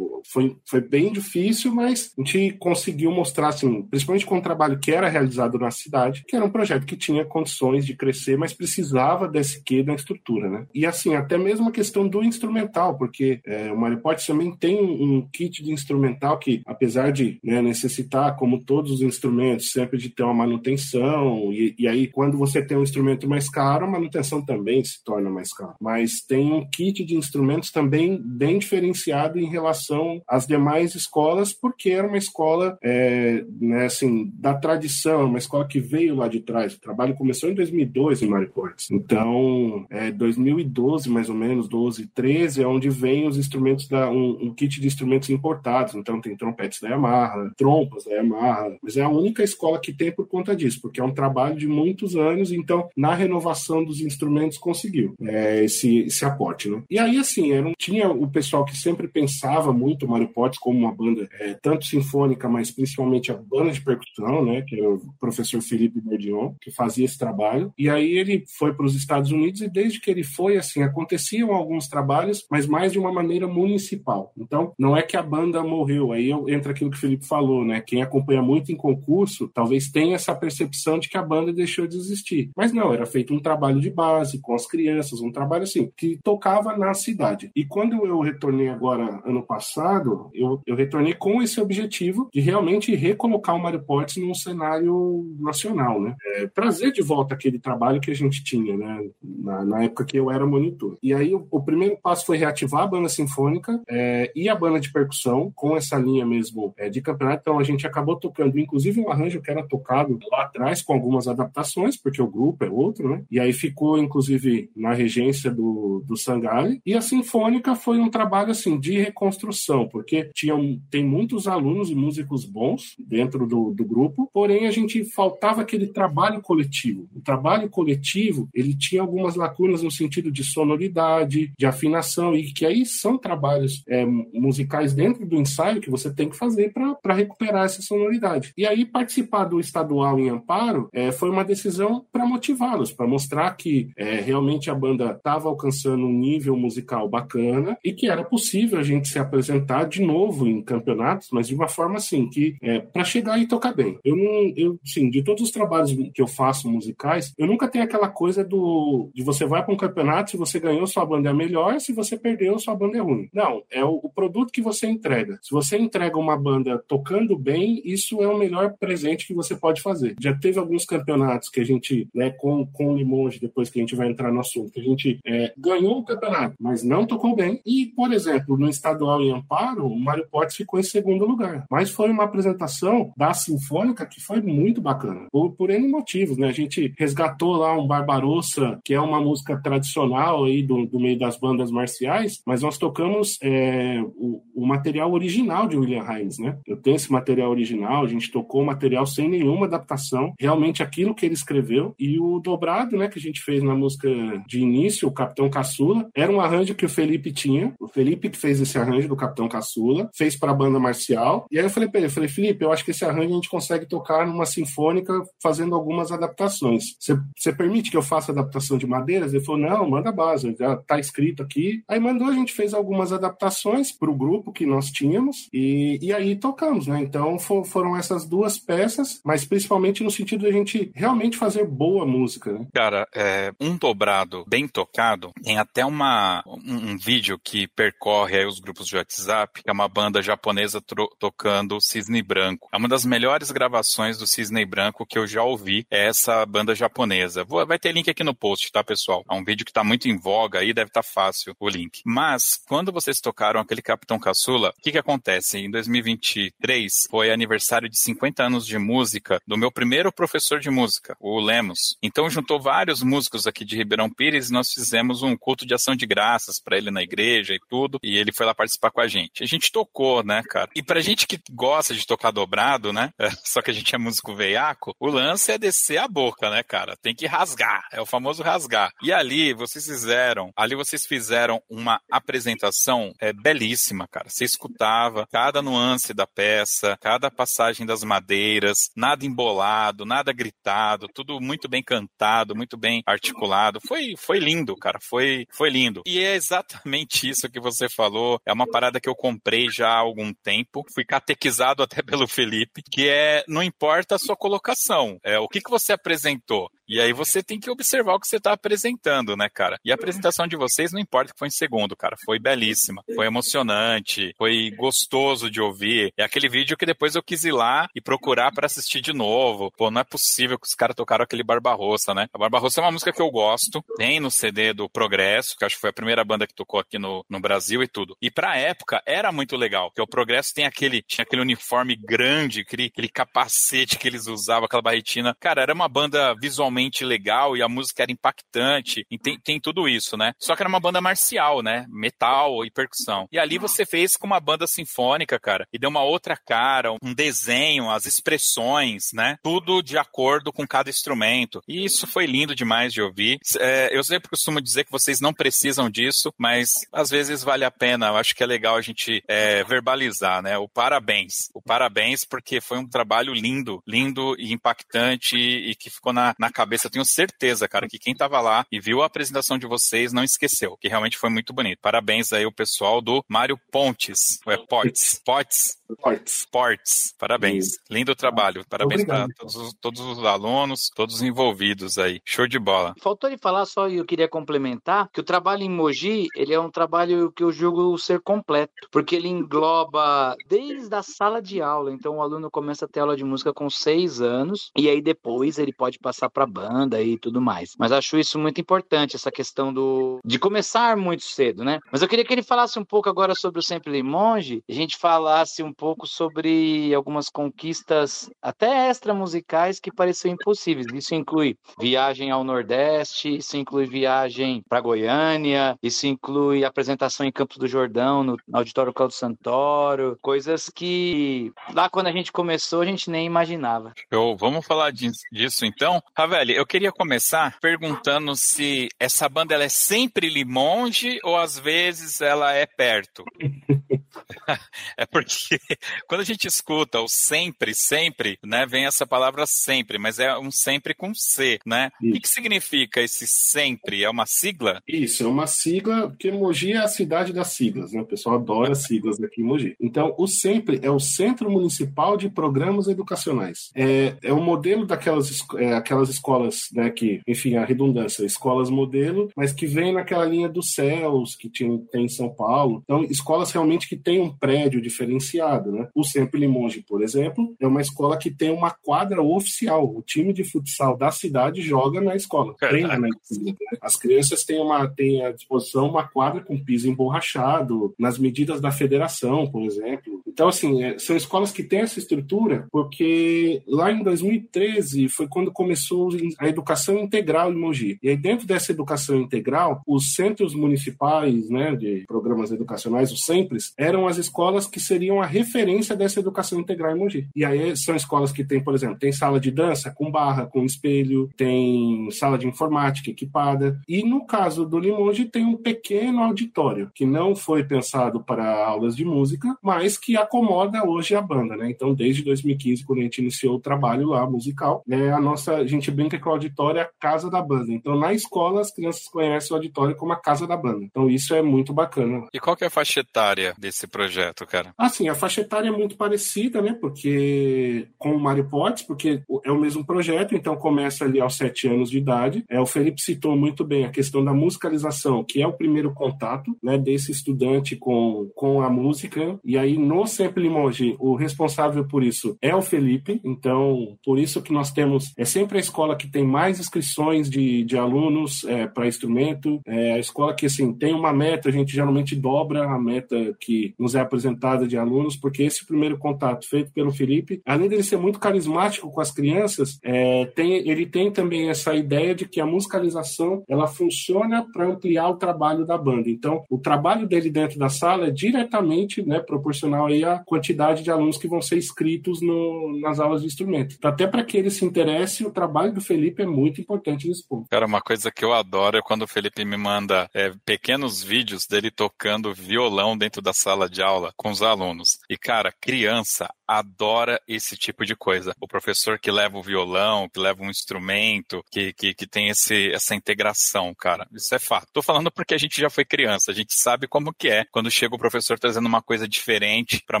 Foi, foi bem difícil, mas a gente conseguiu mostrar, assim, principalmente com o trabalho que era realizado na cidade, que era um projeto que tinha condições de crescer, mas precisava desse quê da estrutura, né? E assim, até mesmo a questão do instrumental, porque é, o Maripote também tem um kit de instrumental que, apesar de né, necessitar, como todos os instrumentos, sempre de ter uma manutenção, e, e, aí quando você tem um instrumento mais caro, a manutenção também se torna mais cara. Mas tem um kit de instrumentos também bem diferenciado em relação às demais escolas, porque era uma escola é, né, assim, da tradição, uma escola que veio lá de trás. O trabalho começou em 2002 em Mariportes. Então, é 2012, mais ou menos, 12, 13, é onde vem os instrumentos da um, um, kit de instrumentos importados. Então tem trompetes da Yamaha, trompas da Yamaha, mas é a única escola que tem por conta disso, porque é um trabalho de muitos anos. Então na renovação dos instrumentos conseguiu é, esse, esse aporte, né? E aí assim era um, tinha o pessoal que sempre pensava muito Mário Potts como uma banda é, tanto sinfônica, mas principalmente a banda de percussão, né? Que era o professor Felipe Berdion que fazia esse trabalho. E aí ele foi para os Estados Unidos e desde que ele foi assim aconteciam alguns trabalhos, mas mais de uma maneira municipal. Então, não é que a banda morreu, aí entra aquilo que o Felipe falou, né? Quem acompanha muito em concurso talvez tenha essa percepção de que a banda deixou de existir. Mas não, era feito um trabalho de base com as crianças, um trabalho assim, que tocava na cidade. E quando eu retornei agora, ano passado, eu, eu retornei com esse objetivo de realmente recolocar o Mário Portes num cenário nacional, né? É, trazer de volta aquele trabalho que a gente tinha, né? Na, na época que eu era monitor. E aí o, o primeiro passo foi reativar a banda sinfônica, é, e a banda de percussão com essa linha mesmo é, de campeonato. Então a gente acabou tocando, inclusive um arranjo que era tocado lá atrás com algumas adaptações, porque o grupo é outro, né? E aí ficou, inclusive, na regência do, do Sangali, e a Sinfônica foi um trabalho assim de reconstrução, porque tinha, tem muitos alunos e músicos bons dentro do, do grupo, porém a gente faltava aquele trabalho coletivo. O trabalho coletivo, ele tinha algumas lacunas no sentido de sonoridade, de afinação, e que aí são trabalhos é, musicais dentro do ensaio que você tem que fazer para recuperar essa sonoridade. E aí participar do estadual em Amparo é, foi uma decisão para motivá-los, para mostrar que é, realmente a banda estava alcançando um nível musical bacana e que era possível a gente se apresentar de novo em campeonatos, mas de uma forma assim que é, para chegar e tocar bem. Eu não, eu sim, de todos os trabalhos que eu faço musicais, eu nunca tenho aquela coisa do de você vai para um campeonato se você ganhou sua banda é melhor, se você perdeu sua banda é ruim. Não, é o, o produto que você entrega. Se você entrega uma banda tocando bem, isso é o melhor presente que você pode fazer. Já teve alguns campeonatos que a gente, né, com, com o Limonge, depois que a gente vai entrar no assunto, a gente é, ganhou o campeonato, mas não tocou bem. E, por exemplo, no estadual em Amparo, o Mário Potts ficou em segundo lugar. Mas foi uma apresentação da Sinfônica que foi muito bacana, por, por N motivos, né? A gente resgatou lá um Barbarossa, que é uma música tradicional aí do, do meio das bandas marciais, mas nós tocamos é, o, o material original de William Hines, né? Eu tenho esse material original, a gente tocou o material sem nenhuma adaptação, realmente aquilo que ele escreveu. E o dobrado, né, que a gente fez na música de início, o Capitão Caçula, era um arranjo que o Felipe tinha. O Felipe que fez esse arranjo do Capitão Caçula, fez para a banda marcial. E aí eu falei para ele, falei, Felipe, eu acho que esse arranjo a gente consegue tocar numa sinfônica fazendo algumas adaptações. Você permite que eu faça adaptação de madeiras? Ele falou, não, manda a base, já tá escrito aqui. Aí mandou, a gente fez algumas adaptações para o grupo que nós tínhamos e, e aí tocamos, né? Então for, foram essas duas peças, mas principalmente no sentido de a gente realmente fazer boa música, né? Cara, é, um dobrado bem tocado, tem até uma, um, um vídeo que percorre os grupos de WhatsApp, que é uma banda japonesa tocando Cisne Branco. É uma das melhores gravações do Cisne Branco que eu já ouvi, é essa banda japonesa. Vou, vai ter link aqui no post, tá, pessoal? É um vídeo que tá muito em voga aí, deve estar tá fácil o link. Mas, quando vocês tocaram aquele Capitão Caçula, o que que acontece? Em 2023 foi aniversário de 50 anos de música do meu primeiro professor de música, o Lemos. Então juntou vários músicos aqui de Ribeirão Pires e nós fizemos um culto de ação de graças para ele na igreja e tudo, e ele foi lá participar com a gente. A gente tocou, né, cara? E pra gente que gosta de tocar dobrado, né? Só que a gente é músico veiaco, o lance é descer a boca, né, cara? Tem que rasgar, é o famoso rasgar. E ali vocês fizeram, ali vocês fizeram uma apresentação é, belíssima, cara. Você escutava cada nuance da peça, cada passagem das madeiras, nada embolado, nada gritado, tudo muito bem cantado, muito bem articulado. Foi, foi lindo, cara. Foi, foi lindo. E é exatamente isso que você falou. É uma parada que eu comprei já há algum tempo. Fui catequizado até pelo Felipe, que é não importa a sua colocação, é o que, que você apresentou. E aí você tem que observar o que você está apresentando, né, cara? E a apresentação de vocês, não importa que foi em segundo, cara, foi belíssima, foi emocionante, foi gostoso de ouvir. É aquele vídeo que depois eu quis ir lá e procurar para assistir de novo. Pô, não é possível que os caras tocaram aquele Barbarossa, né? A Barbarossa é uma música que eu gosto, tem no CD do Progresso, que acho que foi a primeira banda que tocou aqui no, no Brasil e tudo. E pra época era muito legal, porque o Progresso tem aquele, tinha aquele uniforme grande, aquele, aquele capacete que eles usavam, aquela barretina. Cara, era uma banda visualmente visualmente legal e a música era impactante, e tem, tem tudo isso, né? Só que era uma banda marcial, né? Metal e percussão. E ali você fez com uma banda sinfônica, cara, e deu uma outra cara, um desenho, as expressões, né? Tudo de acordo com cada instrumento. E isso foi lindo demais de ouvir. É, eu sempre costumo dizer que vocês não precisam disso, mas às vezes vale a pena. Eu acho que é legal a gente é, verbalizar, né? O parabéns. O parabéns porque foi um trabalho lindo, lindo e impactante e que ficou na, na cabeça cabeça, eu tenho certeza, cara, que quem tava lá e viu a apresentação de vocês não esqueceu, que realmente foi muito bonito. Parabéns aí o pessoal do Mário Pontes, é Portes, Portes, Portes. Portes. Parabéns. Lindo trabalho. Parabéns para todos, todos, os alunos, todos os envolvidos aí. Show de bola. Faltou ele falar só e eu queria complementar que o trabalho em Mogi, ele é um trabalho que eu julgo ser completo, porque ele engloba desde a sala de aula. Então o aluno começa a ter aula de música com seis anos e aí depois ele pode passar para banda e tudo mais. Mas acho isso muito importante, essa questão do de começar muito cedo, né? Mas eu queria que ele falasse um pouco agora sobre o Sempre Limonge, a gente falasse um pouco sobre algumas conquistas até extra musicais que pareciam impossíveis. Isso inclui viagem ao Nordeste, isso inclui viagem para Goiânia, isso inclui apresentação em Campos do Jordão, no Auditório Claudio Santoro, coisas que lá quando a gente começou a gente nem imaginava. Eu, vamos falar disso então. Ravelli, eu queria começar perguntando se essa banda ela é sempre Limonge ou às vezes ela é perto? é porque quando a gente escuta o sempre, sempre, né, vem essa palavra sempre, mas é um sempre com C, né? Isso. O que, significa esse sempre? É uma sigla? Isso, é uma sigla, porque Mogi é a cidade das siglas, né? O pessoal adora siglas aqui em Mogi. Então, o sempre é o Centro Municipal de Programas Educacionais. É, é o modelo daquelas é, aquelas escolas, né, que, enfim, a redundância, escolas modelo, mas que vem naquela linha dos céus que tinha, tem em São Paulo. Então, escolas realmente que têm um prédio diferenciado, né? O Sempre Limonge, por exemplo, é uma escola que tem uma quadra oficial. O time de futsal da cidade joga na escola, treina na escola. Né? As crianças têm, uma, têm à disposição uma quadra com piso emborrachado, nas medidas da federação, por exemplo. Então, assim, é, são escolas que têm essa estrutura, porque lá em 2013 foi quando começou a educação integral em Mogi. E aí, dentro dessa educação integral, os centros municipais né, de programas educacionais, os SEMPRES, eram as escolas que seriam a referência dessa educação integral em Mogi. E aí são escolas que têm, por exemplo, tem sala de dança com barra, com espelho, tem sala de informática equipada. E no caso do Limonge, tem um pequeno auditório que não foi pensado para aulas de música, mas que acomoda hoje a banda, né? Então, desde 2015, quando a gente iniciou o trabalho lá musical, né, a nossa, a gente brinca que o auditório é a casa da banda. Então, na escola, as crianças conhecem o auditório como a casa da banda. Então, isso é muito bacana. E qual que é a faixa etária desse projeto, cara? Assim, a faixa etária é muito parecida, né? Porque com o Mario Potts, porque é o mesmo projeto, então começa ali aos sete anos de idade. É, o Felipe citou muito bem a questão da musicalização, que é o primeiro contato, né, desse estudante com, com a música. E aí, no Sempre Limoges, o responsável por isso é o Felipe. Então, por isso que nós temos, é sempre a escola que tem mais inscrições de, de alunos é, para instrumento. É a escola que, assim, tem uma meta, a gente geralmente dobra a meta que nos é apresentada de alunos, porque esse primeiro contato feito pelo Felipe, além dele ser muito carismático com as crianças, é, tem, ele tem também essa ideia de que a musicalização ela funciona para ampliar o trabalho da banda. Então, o trabalho dele dentro da sala é diretamente né, proporcional à quantidade de alunos que vão ser inscritos no, nas aulas de instrumento. Então, até para que ele se interesse, o trabalho do Felipe é muito importante nesse ponto. Cara, uma coisa que eu adoro é quando o Felipe me manda é, pequenos vídeos dele tocando violão dentro da sala de aula com os alunos. E, cara, criança adora esse tipo de coisa. O professor que leva o violão, que leva um instrumento, que, que, que tem esse, essa integração, cara. Isso é fato. Tô falando porque a gente já foi criança, a gente sabe como que é quando chega o professor trazendo uma coisa diferente para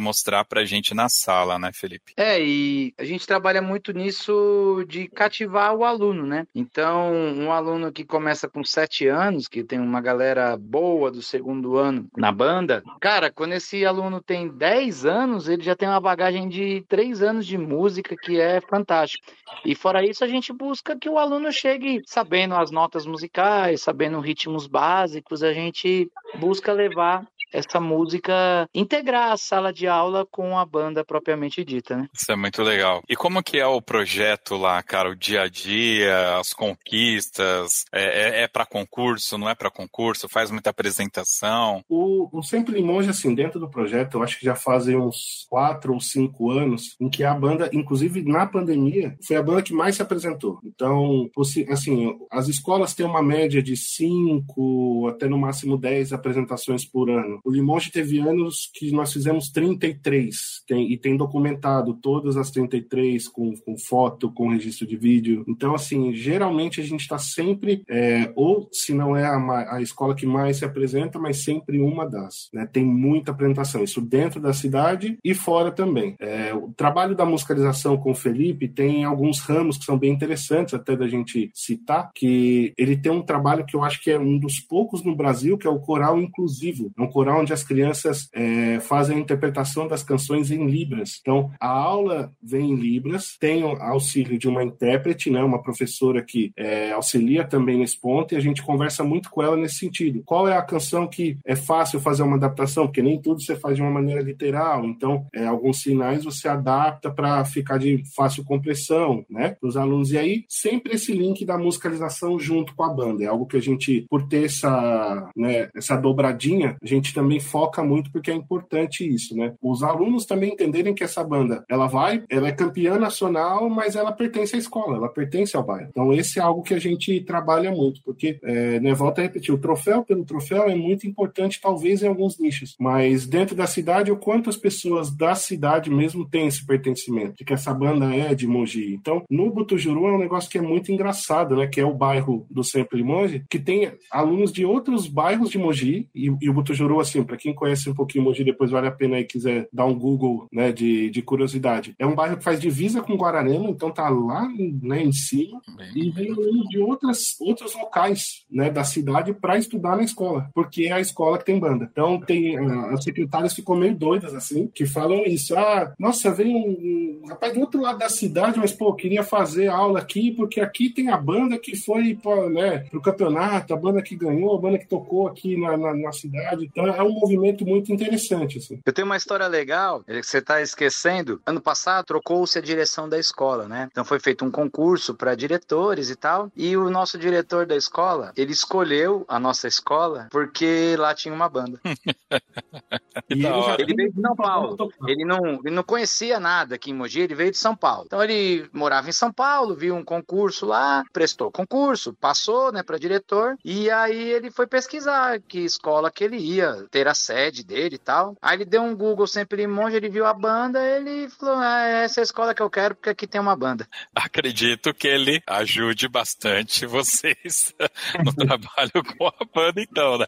mostrar pra gente na sala, né, Felipe? É, e a gente trabalha muito nisso de cativar o aluno, né? Então, um aluno que começa com sete anos, que tem uma galera boa do segundo ano na banda, cara, quando esse aluno tem 10 anos, ele já tem uma bagagem de três anos de música que é fantástico. E fora isso, a gente busca que o aluno chegue sabendo as notas musicais, sabendo ritmos básicos, a gente busca levar essa música integrar a sala de aula com a banda propriamente dita, né? Isso é muito legal. E como que é o projeto lá, cara? O dia a dia, as conquistas? É, é, é para concurso, não é para concurso? Faz muita apresentação? O, o Sempre Limonge, assim, dentro do projeto, eu acho que já fazem uns quatro ou cinco anos em que a banda, inclusive na pandemia, foi a banda que mais se apresentou. Então, assim, as escolas têm uma média de cinco até no máximo dez apresentações por ano. O Limoges teve anos que nós fizemos 33 tem, e tem documentado todas as 33 com, com foto, com registro de vídeo. Então, assim, geralmente a gente está sempre, é, ou se não é a, a, escola que mais se apresenta, mas sempre uma das. Né? Tem muita apresentação, isso dentro da cidade e fora também. É, o trabalho da musicalização com o Felipe tem alguns ramos que são bem interessantes até da gente citar, que ele tem um trabalho que eu acho que é um dos poucos no Brasil, que é o coral inclusivo. É um coral onde as crianças é, fazem a interpretação das canções em Libras. Então, a aula vem em Libras, tem o auxílio de uma intérprete, né, uma professora que é, auxilia também nesse ponto, e a gente conversa muito com ela nesse sentido. Qual é a canção que é fácil fazer uma adaptação? Porque nem tudo você faz de uma maneira literal, então, é, alguns sinais você adapta para ficar de fácil compressão, né, para os alunos. E aí, sempre esse link da musicalização junto com a banda. É algo que a gente, por ter essa, né, essa dobradinha, a gente também foca muito porque é importante isso, né? Os alunos também entenderem que essa banda, ela vai, ela é campeã nacional, mas ela pertence à escola, ela pertence ao bairro. Então esse é algo que a gente trabalha muito, porque, é, né, volta a repetir, o troféu pelo troféu é muito importante, talvez em alguns nichos, mas dentro da cidade, o quanto as pessoas da cidade mesmo têm esse pertencimento, de que essa banda é de Mogi. Então, no Butujuru é um negócio que é muito engraçado, né, que é o bairro do Sempre Limonge, que tem alunos de outros bairros de Mogi, e, e o Butujuru, assim, para quem conhece um pouquinho Mogi, depois vale a pena aí quiser dar um Google, né, de, de curiosidade. É um bairro que faz divisa com Guararema, então tá lá, né, em cima, Bem... e vem de outras, outros locais, né, da cidade para estudar na escola, porque é a escola que tem banda. Então tem, as secretárias ficam meio doidas, assim, que falam isso, ah, nossa, vem um, um rapaz do outro lado da cidade, mas, pô, queria fazer aula aqui, porque aqui tem a banda que foi, pô, né, pro campeonato, a banda que ganhou, a banda que tocou aqui na, na, na cidade. Então é um movimento muito interessante. Assim. Eu tenho uma história legal, que você está esquecendo. Ano passado trocou-se a direção da escola, né? Então foi feito um concurso para diretores e tal. E o nosso diretor da escola, ele escolheu a nossa escola porque lá tinha uma banda. ele, ele veio de São Paulo. Ele não, ele não conhecia nada aqui em Mogi, ele veio de São Paulo. Então ele morava em São Paulo, viu um concurso lá, prestou concurso, passou, né, para diretor. E aí ele foi pesquisar que escola que ele ia ter a sede dele e tal. Aí ele deu um Google sempre monge, ele viu a banda, ele falou: ah, essa é a escola que eu quero porque aqui tem uma banda. Acredito que ele ajude bastante vocês no trabalho com a banda, então, né?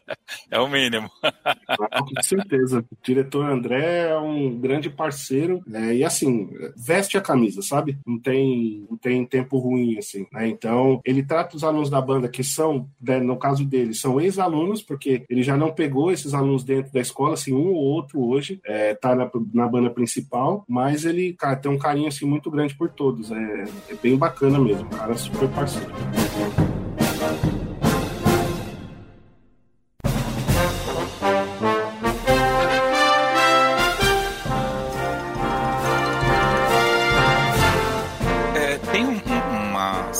É o mínimo. com certeza. O diretor André é um grande parceiro né? e assim, veste a camisa, sabe? Não tem, não tem tempo ruim, assim, né? Então, ele trata os alunos da banda que são, né, no caso dele, são ex-alunos, porque ele já não pegou esses alunos dentro da escola, assim, um ou outro hoje, é, tá na, na banda principal, mas ele, cara, tem um carinho, assim, muito grande por todos. É, é bem bacana mesmo, cara, super parceiro.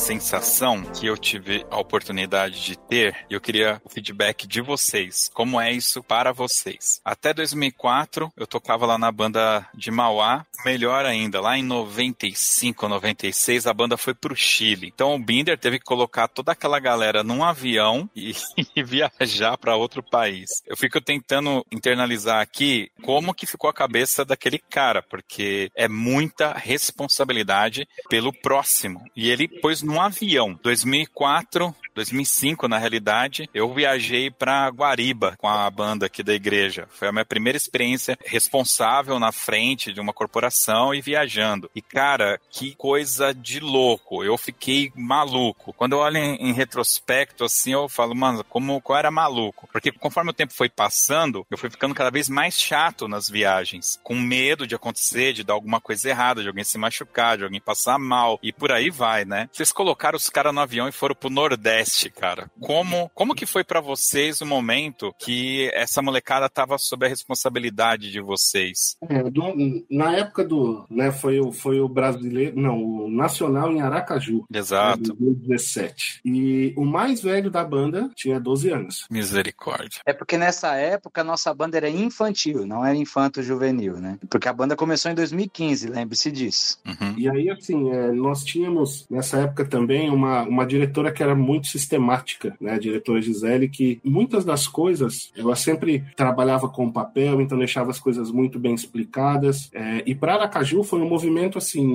Sensação que eu tive a oportunidade de ter e eu queria o feedback de vocês. Como é isso para vocês? Até 2004 eu tocava lá na banda de Mauá. Melhor ainda, lá em 95, 96 a banda foi pro Chile. Então o Binder teve que colocar toda aquela galera num avião e, e viajar para outro país. Eu fico tentando internalizar aqui como que ficou a cabeça daquele cara, porque é muita responsabilidade pelo próximo. E ele pôs num avião. 2004, 2005, na realidade, eu viajei para Guariba com a banda aqui da igreja. Foi a minha primeira experiência responsável na frente de uma corporação e viajando. E cara, que coisa de louco. Eu fiquei maluco. Quando eu olho em, em retrospecto assim, eu falo, mano, como eu era maluco. Porque conforme o tempo foi passando, eu fui ficando cada vez mais chato nas viagens, com medo de acontecer, de dar alguma coisa errada, de alguém se machucar, de alguém passar mal e por aí vai, né? Vocês colocaram os caras no avião e foram pro Nordeste, cara. Como, como que foi para vocês o momento que essa molecada tava sob a responsabilidade de vocês? É, do, na época do, né, foi o, foi o brasileiro, não, o nacional em Aracaju. Exato. Né, 2017. E o mais velho da banda tinha 12 anos. Misericórdia. É porque nessa época a nossa banda era infantil, não era infanto-juvenil, né? Porque a banda começou em 2015, lembre-se disso. Uhum. E aí, assim, é, nós tínhamos nessa época também uma, uma diretora que era muito sistemática, né? A diretora Gisele, que muitas das coisas ela sempre trabalhava com papel, então deixava as coisas muito bem explicadas. É, e para Aracaju foi um movimento assim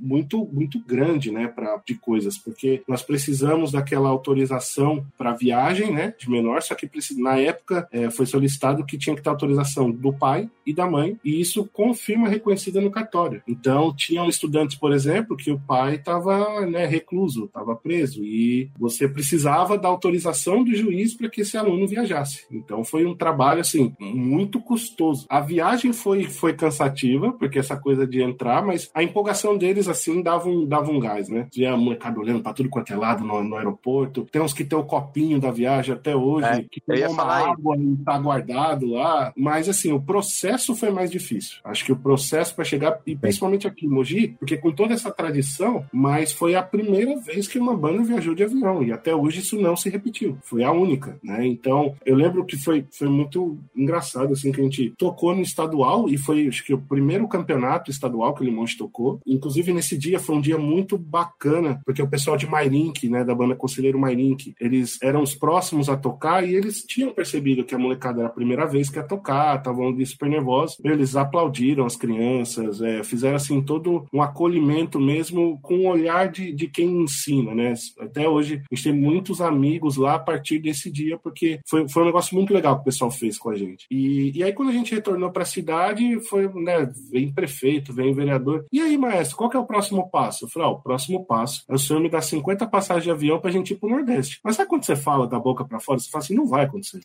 muito muito grande, né? Para de coisas, porque nós precisamos daquela autorização para viagem, né? De menor, só que na época é, foi solicitado que tinha que ter autorização do pai e da mãe, e isso confirma reconhecida no cartório. Então tinham estudantes, por exemplo, que o pai estava né, recluso, estava preso, e você precisava da autorização do juiz para que esse aluno viajasse. Então foi um trabalho assim muito custoso. A viagem foi foi cansativa, porque essa coisa de entrar, mas a empolgação deles assim dava um, dava um gás, né? Tinha a molecada olhando para tudo quanto é lado no, no, aeroporto. Tem uns que tem o copinho da viagem até hoje, é, que tem uma água e tá guardado lá. Mas assim, o processo foi mais difícil. Acho que o processo para chegar, e principalmente aqui em Mogi, porque com toda essa tradição, mas foi a primeira vez que uma banda viajou de avião. E até hoje isso não se repetiu. Foi a única, né? Então, eu lembro que foi, foi muito engraçado, assim, que a gente tocou no estadual e foi, acho que, o primeiro campeonato estadual que o Limões tocou. Inclusive, nesse dia foi um dia muito bacana, porque o pessoal de Mairink, né, da banda Conselheiro Mairink, eles eram os próximos a tocar e eles tinham percebido que a molecada era a primeira vez que ia tocar, estavam super nervosos. Eles aplaudiram as crianças, é, fizeram, assim, todo um acolhimento mesmo com o olhar de, de quem ensina, né? Até hoje, a gente tem muitos amigos lá a partir desse dia, porque foi, foi um negócio muito legal que o pessoal fez com a gente. E, e aí, quando a gente retornou para a cidade, foi, né, vem prefeito, vem vereador. E aí, maestro, qual que é o próximo passo? Eu falei, ó, o próximo passo é o senhor me dar 50 passagens de avião pra gente ir pro Nordeste. Mas sabe quando você fala da boca para fora, você fala assim, não vai acontecer.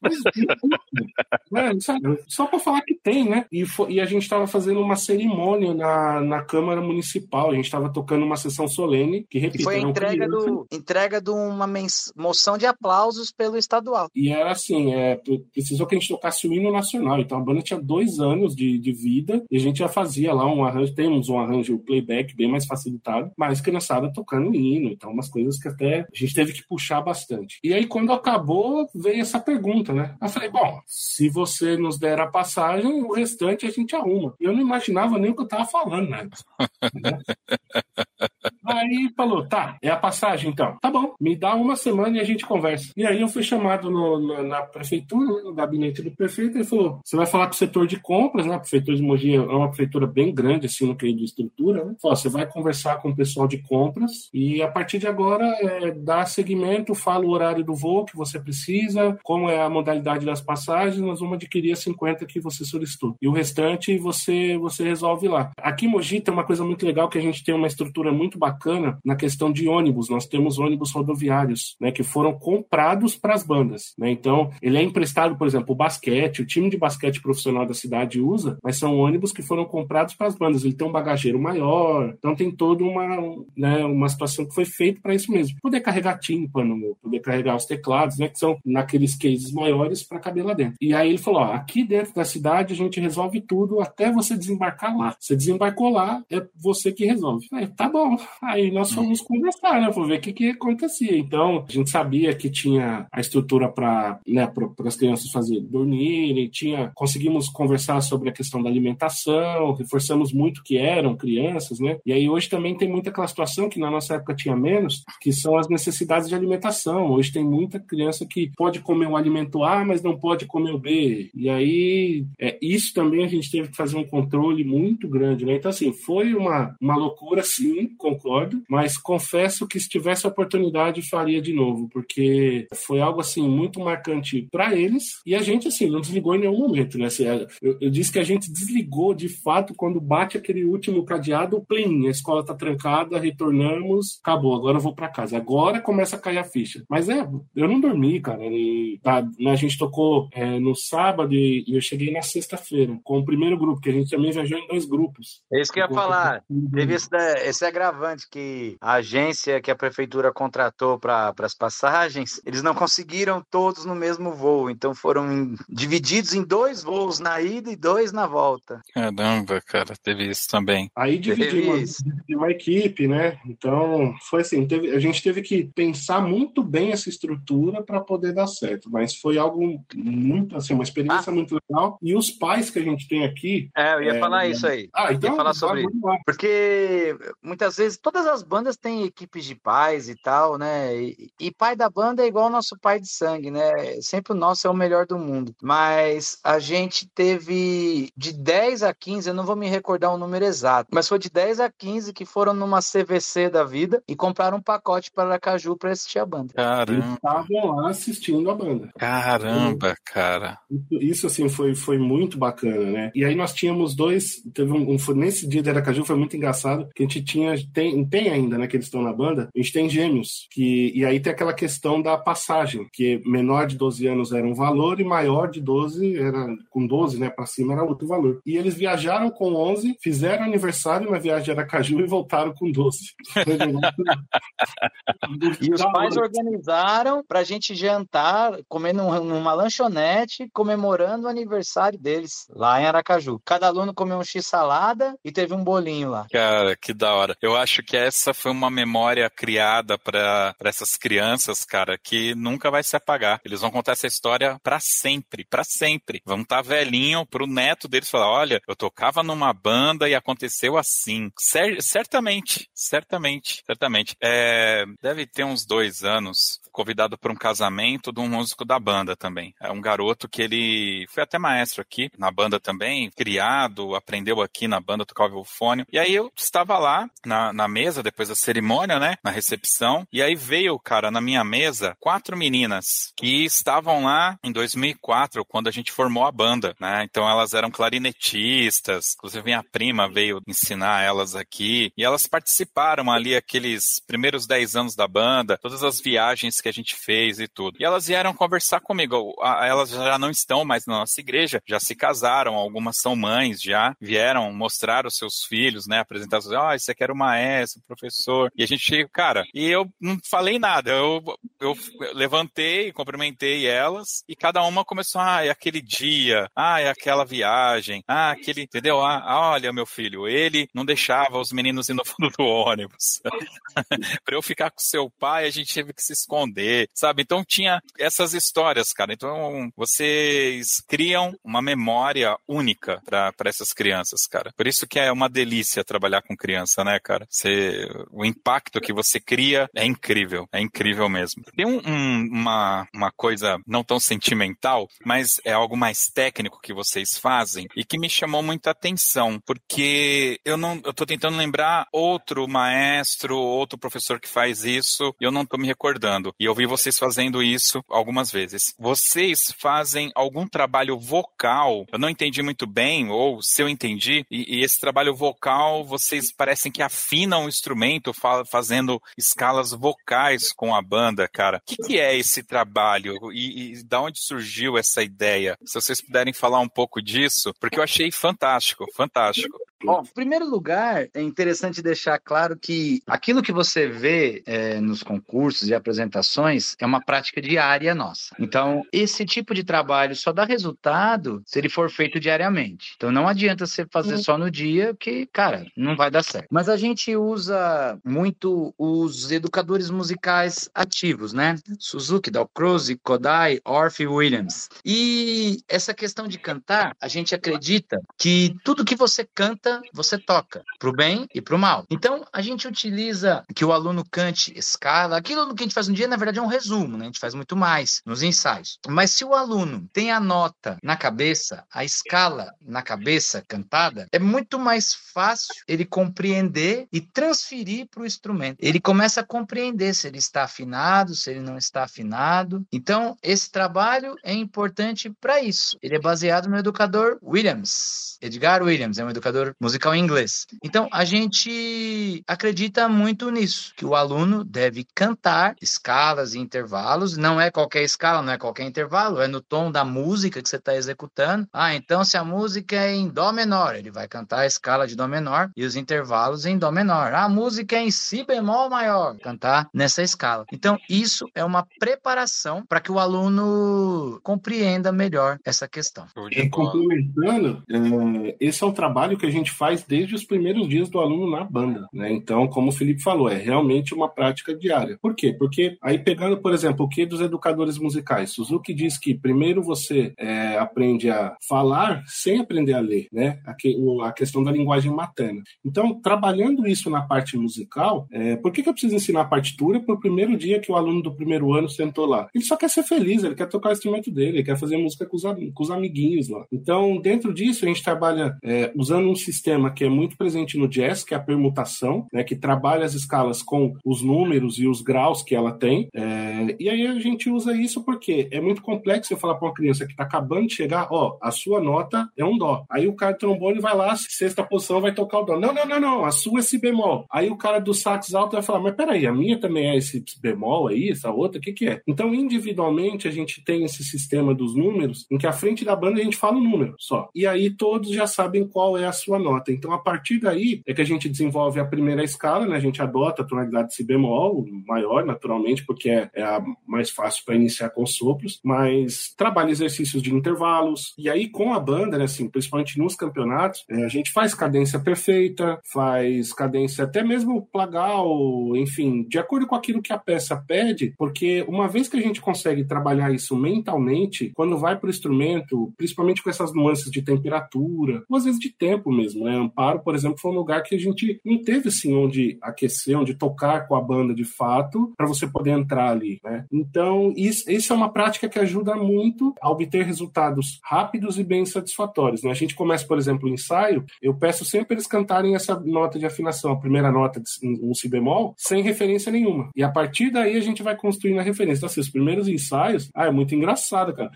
Mas, é, sabe, só para falar que tem, né? E, foi, e a gente estava fazendo uma cerimônia na, na Câmara Municipal, a gente estava tocando uma sessão solene, que repito, e foi a entrega, do, entrega de uma moção de aplausos pelo estadual. E era assim, é, precisou que a gente tocasse o hino nacional. Então a banda tinha dois anos de, de vida e a gente já fazia lá um arranjo, temos um arranjo playback bem mais facilitado, mas criançada tocando hino, então umas coisas que até a gente teve que puxar bastante. E aí quando acabou, veio essa pergunta, né? Eu falei, bom, se você nos der a passagem, o restante a gente arruma. E eu não imaginava nem o que eu tava falando, né? Aí falou, tá, é a passagem então. Tá bom, me dá uma semana e a gente conversa. E aí eu fui chamado no, no, na prefeitura, no gabinete do prefeito, ele falou, você vai falar com o setor de compras, né? A prefeitura de Mogi é uma prefeitura bem grande, assim, no que de estrutura, né? Falou, você vai conversar com o pessoal de compras e a partir de agora é, dá segmento, fala o horário do voo que você precisa, como é a modalidade das passagens, nós vamos adquirir as 50 que você solicitou. E o restante você, você resolve lá. Aqui em Mogi tem uma coisa muito legal que a gente tem uma estrutura muito bacana na questão de ônibus. Nós temos ônibus rodoviários, né, que foram comprados para as bandas, né? Então, ele é emprestado, por exemplo, o basquete, o time de basquete profissional da cidade usa, mas são ônibus que foram comprados para as bandas. Ele tem um bagageiro maior, então tem toda uma, né, uma situação que foi feita para isso mesmo. Poder carregar tímpano, poder carregar os teclados, né, que são naqueles cases maiores para caber lá dentro. E aí ele falou, ó, aqui dentro da cidade a gente resolve tudo até você desembarcar lá. Você desembarcou lá, é você que resolve. Tá bom. Aí nós fomos conversar, né, para ver o que que acontecia. Então, a gente sabia que tinha a estrutura para né, as crianças fazer dormirem, tinha, conseguimos conversar sobre a questão da alimentação, reforçamos muito que eram crianças, né? E aí hoje também tem muita aquela situação que na nossa época tinha menos, que são as necessidades de alimentação. Hoje tem muita criança que pode comer um alimento A, mas não pode comer o B. E aí, é, isso também a gente teve que fazer um controle muito grande, né? Então, assim, foi uma, uma loucura, sim, concordo, mas confesso que se tivesse a oportunidade, faria de novo, porque foi algo, assim, muito marcante para eles e a gente, assim, não desligou em nenhum momento, né? Assim, eu, eu disse que a gente desligou de fato quando bate aquele último cadeado, plim, a escola tá trancada, retornamos, acabou, agora eu vou para casa. Agora começa a cair a ficha. Mas é, eu não dormi, cara. E, tá, né, a gente tocou é, no sábado e, eu cheguei na sexta-feira com o primeiro grupo, que a gente também viajou em dois grupos. É isso que eu ia falar. Teve esse, esse agravante que a agência que a prefeitura contratou para as passagens, eles não conseguiram todos no mesmo voo, então foram em, divididos em dois voos na ida e dois na volta. Caramba, cara, teve isso também. Aí dividimos uma, uma, equipe, né? Então foi assim, teve, a gente teve que pensar muito bem essa estrutura para poder dar certo, mas foi algo muito assim, uma experiência ah. muito legal. E os pais que a gente tem aqui. É, eu ia é, falar isso aí. Ah, então. ia falar sobre isso. Porque muitas vezes todas as bandas têm equipes de pais e tal, né? E, e pai da banda é igual ao nosso pai de sangue, né? Sempre o nosso é o melhor do mundo. Mas a gente teve de 10 a 15, eu não vou me recordar o número exato, mas foi de 10 a 15 que foram numa CVC da vida e compraram um pacote para Aracaju para assistir a banda. Caramba. Estavam lá assistindo a banda. Caramba, cara. Isso, assim, foi, foi muito bacana, né? E aí nós tínhamos dois, teve um, um nesse dia de Aracaju foi muito engraçado, que a gente tinha, tem, tem, ainda, né, que eles estão na banda, a gente tem gêmeos, que, e aí tem aquela questão da passagem, que menor de 12 anos era um valor e maior de 12 era, com 12, né, pra cima era outro valor. E eles viajaram com 11, fizeram aniversário na viagem de Aracaju e voltaram com 12. e os pais organizaram pra gente jantar, comendo numa lanchonete, comemorando o aniversário deles, lá em Aracaju. Cada aluno comeu um x-salada e teve um bolinho lá. Cara, que da hora. Eu acho que essa foi uma memória criada para essas crianças, cara, que nunca vai se apagar. Eles vão contar essa história para sempre, para sempre. Vão estar tá velhinho pro neto deles falar: olha, eu tocava numa banda e aconteceu assim. Cer certamente, certamente, certamente. É, deve ter uns dois anos, convidado para um casamento de um músico da banda também. É um garoto que ele foi até maestro aqui na banda também, criado, aprendeu aqui na banda tocar o violfone. E aí eu estava lá na, na mesa depois da cerimônia, né, na recepção, e aí veio, cara, na minha mesa, quatro meninas que estavam lá em 2004, quando a gente formou a banda, né? Então elas eram clarinetistas, inclusive minha prima veio ensinar elas aqui, e elas participaram ali aqueles primeiros dez anos da banda, todas as viagens que a gente fez e tudo. E elas vieram conversar comigo. Elas já não estão mais na nossa igreja, já se casaram, algumas são mães já, vieram mostrar os seus filhos, né? Apresentar, esse aqui era o maestro, o professor. E a gente, cara, e eu não falei nada. Eu, eu levantei, cumprimentei elas e cada uma começou, ah, é aquele dia, ah, é aquela viagem, ah, aquele, entendeu? Ah, olha, meu filho, ele não deixava os meninos ir no fundo do ônibus. para eu ficar com seu pai, a gente teve que se esconder sabe? Então tinha essas histórias, cara. Então vocês criam uma memória única para essas crianças, cara. Por isso que é uma delícia trabalhar com criança, né, cara? Você, o impacto que você cria é incrível, é incrível mesmo. Tem um, um, uma, uma coisa não tão sentimental, mas é algo mais técnico que vocês fazem e que me chamou muita atenção, porque eu não, eu tô tentando lembrar outro maestro, outro professor que faz isso, e eu não tô me recordando. E eu vi vocês fazendo isso algumas vezes. Vocês fazem algum trabalho vocal? Eu não entendi muito bem, ou se eu entendi, e, e esse trabalho vocal, vocês parecem que afinam o instrumento fazendo escalas vocais com a banda, cara. O que, que é esse trabalho? E, e da onde surgiu essa ideia? Se vocês puderem falar um pouco disso, porque eu achei fantástico, fantástico. Bom, em primeiro lugar, é interessante deixar claro que aquilo que você vê é, nos concursos e apresentações é uma prática diária nossa. Então, esse tipo de trabalho só dá resultado se ele for feito diariamente. Então, não adianta você fazer só no dia, que, cara, não vai dar certo. Mas a gente usa muito os educadores musicais ativos, né? Suzuki, Dalcroze, Kodai, Orff Williams. E essa questão de cantar, a gente acredita que tudo que você canta você toca, para o bem e para o mal. Então, a gente utiliza que o aluno cante escala. Aquilo que a gente faz no dia, na verdade, é um resumo, né? A gente faz muito mais nos ensaios. Mas se o aluno tem a nota na cabeça, a escala na cabeça cantada, é muito mais fácil ele compreender e transferir para o instrumento. Ele começa a compreender se ele está afinado, se ele não está afinado. Então, esse trabalho é importante para isso. Ele é baseado no educador Williams. Edgar Williams é um educador musical em inglês. Então, a gente acredita muito nisso, que o aluno deve cantar escalas e intervalos, não é qualquer escala, não é qualquer intervalo, é no tom da música que você está executando. Ah, então se a música é em dó menor, ele vai cantar a escala de dó menor e os intervalos em dó menor. Ah, a música é em si bemol maior, cantar nessa escala. Então, isso é uma preparação para que o aluno compreenda melhor essa questão. E complementando, é, esse é um trabalho que a gente faz desde os primeiros dias do aluno na banda, né? Então, como o Felipe falou, é realmente uma prática diária. Por quê? Porque aí pegando, por exemplo, o que dos educadores musicais, Suzuki diz que primeiro você é, aprende a falar sem aprender a ler, né? A, que, a, questão da linguagem materna. Então, trabalhando isso na parte musical, é, por que, que eu preciso ensinar partitura para o primeiro dia que o aluno do primeiro ano sentou lá? Ele só quer ser feliz, ele quer tocar o instrumento dele, ele quer fazer música com os, com os amiguinhos lá. Então, dentro disso, a gente trabalha é, usando um sistema sistema que é muito presente no jazz, que é a permutação, né, que trabalha as escalas com os números e os graus que ela tem. É, e aí a gente usa isso porque é muito complexo eu falar para uma criança que está acabando onde chegar, ó, a sua nota é um dó. Aí o cara do trombone vai lá, sexta posição, vai tocar o dó. Não, não, não, não, a sua é si bemol. Aí o cara do sax alto vai falar, mas peraí, a minha também é esse bemol aí, essa outra, o que que é? Então, individualmente, a gente tem esse sistema dos números, em que a frente da banda a gente fala o número só. E aí todos já sabem qual é a sua nota. Então, a partir daí, é que a gente desenvolve a primeira escala, né? A gente adota a tonalidade de si bemol, maior, naturalmente, porque é, é a mais fácil para iniciar com sopros, mas trabalha exercícios de intervalos. E aí, com a banda, né, assim, principalmente nos campeonatos, é, a gente faz cadência perfeita, faz cadência até mesmo plagal, enfim, de acordo com aquilo que a peça pede, porque uma vez que a gente consegue trabalhar isso mentalmente, quando vai para o instrumento, principalmente com essas nuances de temperatura, ou às vezes de tempo mesmo, né? Amparo, por exemplo, foi um lugar que a gente não teve assim onde aquecer, onde tocar com a banda de fato, para você poder entrar ali, né? Então, isso, isso é uma prática que ajuda muito a obter resultados rápidos e bem satisfatórios, né? A gente começa, por exemplo, o ensaio, eu peço sempre eles cantarem essa nota de afinação, a primeira nota de um si bemol, sem referência nenhuma. E a partir daí a gente vai construindo a referência. Então, assim, os primeiros ensaios, ah, é muito engraçado, cara.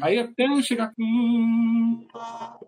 Aí até chegar.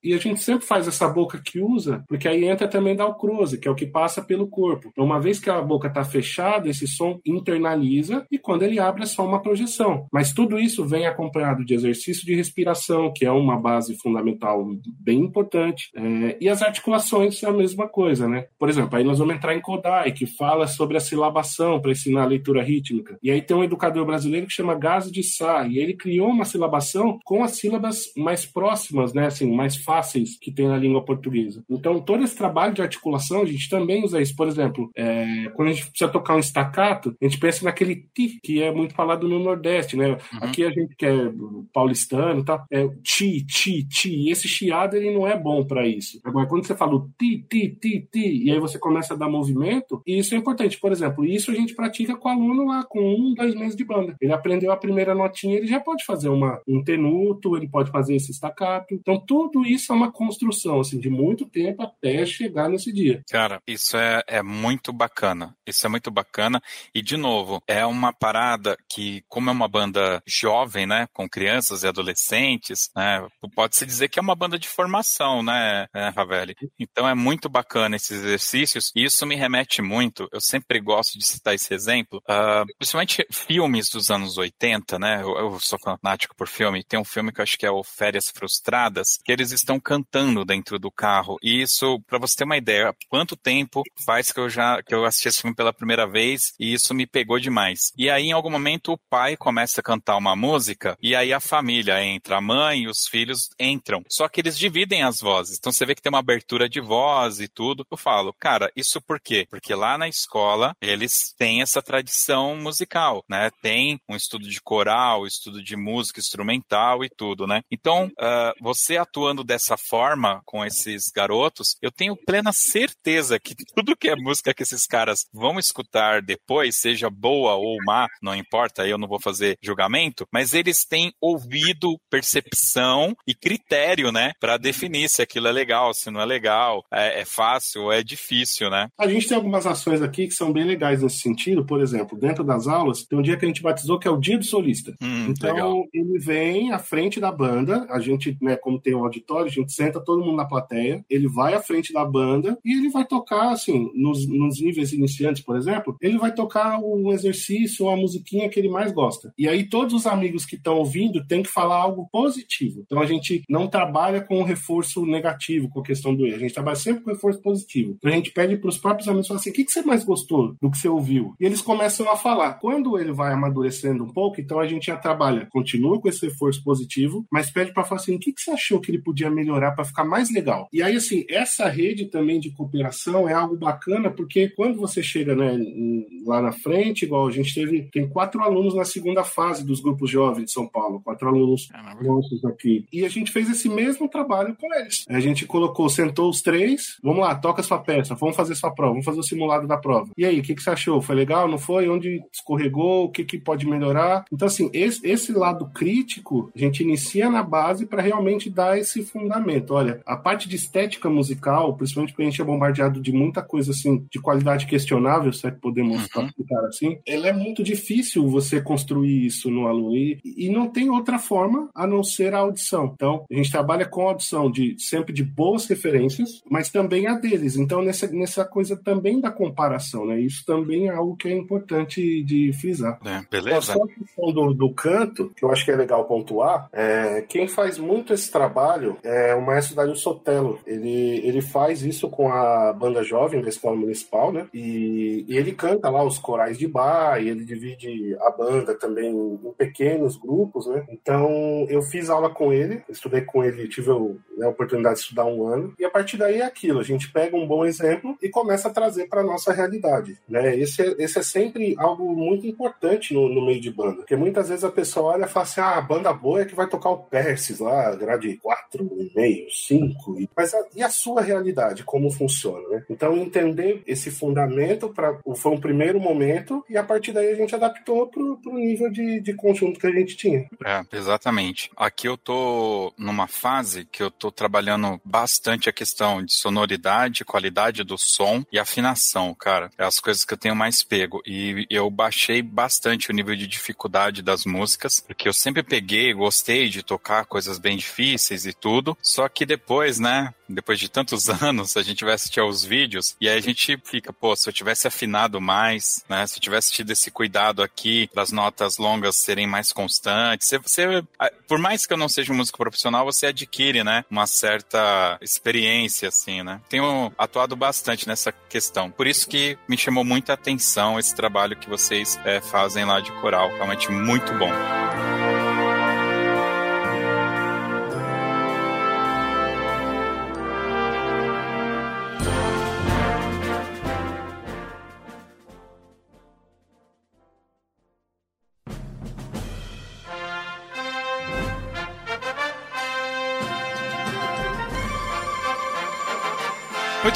E a gente sempre faz essa boca que usa, porque aí entra também da alcrose, que é o que passa pelo corpo. Então, uma vez que a boca está fechada, esse som internaliza e quando ele abre é só uma projeção. Mas tudo isso vem acompanhado de exercício de respiração, que é uma base fundamental bem importante. É, e as articulações é a mesma coisa, né? Por exemplo, aí nós vamos entrar em Kodai, que fala sobre a silabação para ensinar a leitura rítmica. E aí tem um educador brasileiro que chama Gazi de Sá, e ele criou uma silabação com as sílabas mais próximas, né? Assim, mais fáceis que tem na língua portuguesa. Então, todo esse trabalho de articulação, a gente também usa isso. Por exemplo, é, quando a gente precisa tocar um estacato, a gente pensa naquele ti, que é muito falado no Nordeste, né? Uhum. Aqui a gente que é paulistano, tá? É ti, ti, ti. E esse chiado, ele não é bom para isso. Agora, quando você fala o ti, ti, ti, ti, e aí você começa a dar movimento, e isso é importante. Por exemplo, isso a gente pratica com o aluno lá, com um, dois meses de banda. Ele aprendeu a primeira notinha, ele já pode fazer uma, um tenuto, ele pode fazer esse estacato. Então, tudo isso é uma construção, assim, de muito tempo até chegar nesse dia. Cara, isso é, é muito bacana. Isso é muito bacana. E, de novo, é uma parada que, como é uma banda jovem, né, com crianças e adolescentes, né, pode-se dizer que é uma banda de formação, né, é, Ravelli? Então, é muito bacana esses exercícios. E isso me remete muito, eu sempre gosto de citar esse exemplo, uh, principalmente filmes dos anos 80, né, eu, eu sou fanático por filme, tem um filme que eu acho que é o Férias Frustradas, que eles estão cantando dentro do carro. E isso, para você ter uma ideia, quanto tempo faz que eu já que eu assisti esse filme pela primeira vez e isso me pegou demais. E aí, em algum momento, o pai começa a cantar uma música e aí a família entra, a mãe e os filhos entram. Só que eles dividem as vozes. Então você vê que tem uma abertura de voz e tudo. Eu falo, cara, isso por quê? Porque lá na escola eles têm essa tradição musical, né? Tem um estudo de coral, estudo de música instrumental e tudo, né? Então, uh, você atuando dessa forma com esses garotos, eu tenho plena certeza que tudo que é música que esses caras vão escutar depois, seja boa ou má, não importa, eu não vou fazer julgamento, mas eles têm ouvido, percepção e critério, né, para definir se aquilo é legal, se não é legal, é, é fácil ou é difícil, né? A gente tem algumas ações aqui que são bem legais nesse sentido, por exemplo, dentro das aulas, tem um dia que a gente batizou que é o dia do solista. Hum, então, legal. ele vem à frente da banda, a gente, né, como tem um auditório, a gente senta todo mundo na plateia, ele vai à frente da banda e ele vai tocar, assim, nos, nos níveis iniciantes, por exemplo, ele vai tocar um exercício, uma musiquinha que ele mais gosta. E aí todos os amigos que estão ouvindo têm que falar algo positivo. Então a gente não trabalha com o reforço negativo, com a questão do erro. A gente trabalha sempre com reforço positivo. Então a gente pede para os próprios amigos falar assim: o que, que você mais gostou do que você ouviu? E eles começam a falar. Quando ele vai amadurecendo um pouco, então a gente já trabalha, continua com esse reforço positivo, mas pede para falar assim: o que, que você achou que ele podia melhorar para ficar mais legal? E aí, assim, essa rede também de cooperação é algo bacana, porque quando você chega né, lá na frente, igual a gente teve, tem quatro alunos na segunda fase dos grupos jovens de São Paulo, quatro alunos nossos aqui. E a gente fez esse mesmo trabalho com eles. A gente colocou, sentou os três, vamos lá, toca sua peça, vamos fazer sua prova, vamos fazer o simulado da prova. E aí, o que, que você achou? Foi legal? Não foi? Onde escorregou? O que, que pode melhorar? Então, assim, esse, esse lado crítico, a gente inicia na base para realmente dar esse fundamento. Olha, a parte de estética musical, principalmente porque a gente é bombardeado de muita coisa assim, de qualidade questionável, se é que podemos Uhum. classificar assim, ela é muito difícil você construir isso no aluno. E, e não tem outra forma a não ser a audição. Então, a gente trabalha com a audição de sempre de boas referências, mas também a deles. Então, nessa, nessa coisa também da comparação, né? Isso também é algo que é importante de frisar. É, beleza. Só a questão do, do canto, que eu acho que é legal pontuar, é, quem faz muito esse trabalho é o maestro Dario Sotelo. Ele, ele faz isso com a banda jovem da Escola Municipal, né? E, e ele canta lá os corais de bar, e ele divide a banda também em pequenos grupos, né? Então, eu fiz aula com ele, estudei com ele, tive né, a oportunidade de estudar um ano, e a partir daí é aquilo, a gente pega um bom exemplo e começa a trazer para nossa realidade, né? Esse é, esse é sempre algo muito importante no, no, meio de banda, porque muitas vezes a pessoa olha e fala assim, ah, a banda boa é que vai tocar o Persis lá, grade 4,5, 5, mas a, e a sua realidade, como funciona, né? Então, entender esse fundamento pra, foi um primeiro momento, e a partir daí a gente adaptou para o nível de, de conjunto que a gente tinha. É, exatamente. Aqui eu tô numa fase que eu tô trabalhando bastante a questão de sonoridade, qualidade do som e afinação, cara. É as coisas que eu tenho mais pego. E eu baixei bastante o nível de dificuldade das músicas, porque eu sempre peguei, gostei de tocar coisas bem difíceis e tudo. Só que depois, né, depois de tantos anos, a gente vai assistir aos vídeos e aí a gente fica, pô, se eu tivesse afinado mais, né, se eu tivesse tido esse cuidado aqui para as notas longas serem mais constantes, você, você, por mais que eu não seja um músico profissional, você adquire, né, uma certa experiência, assim, né. Tenho atuado bastante nessa questão. Por isso que me chamou muita atenção esse trabalho que vocês é, fazem lá de coral. Realmente muito bom.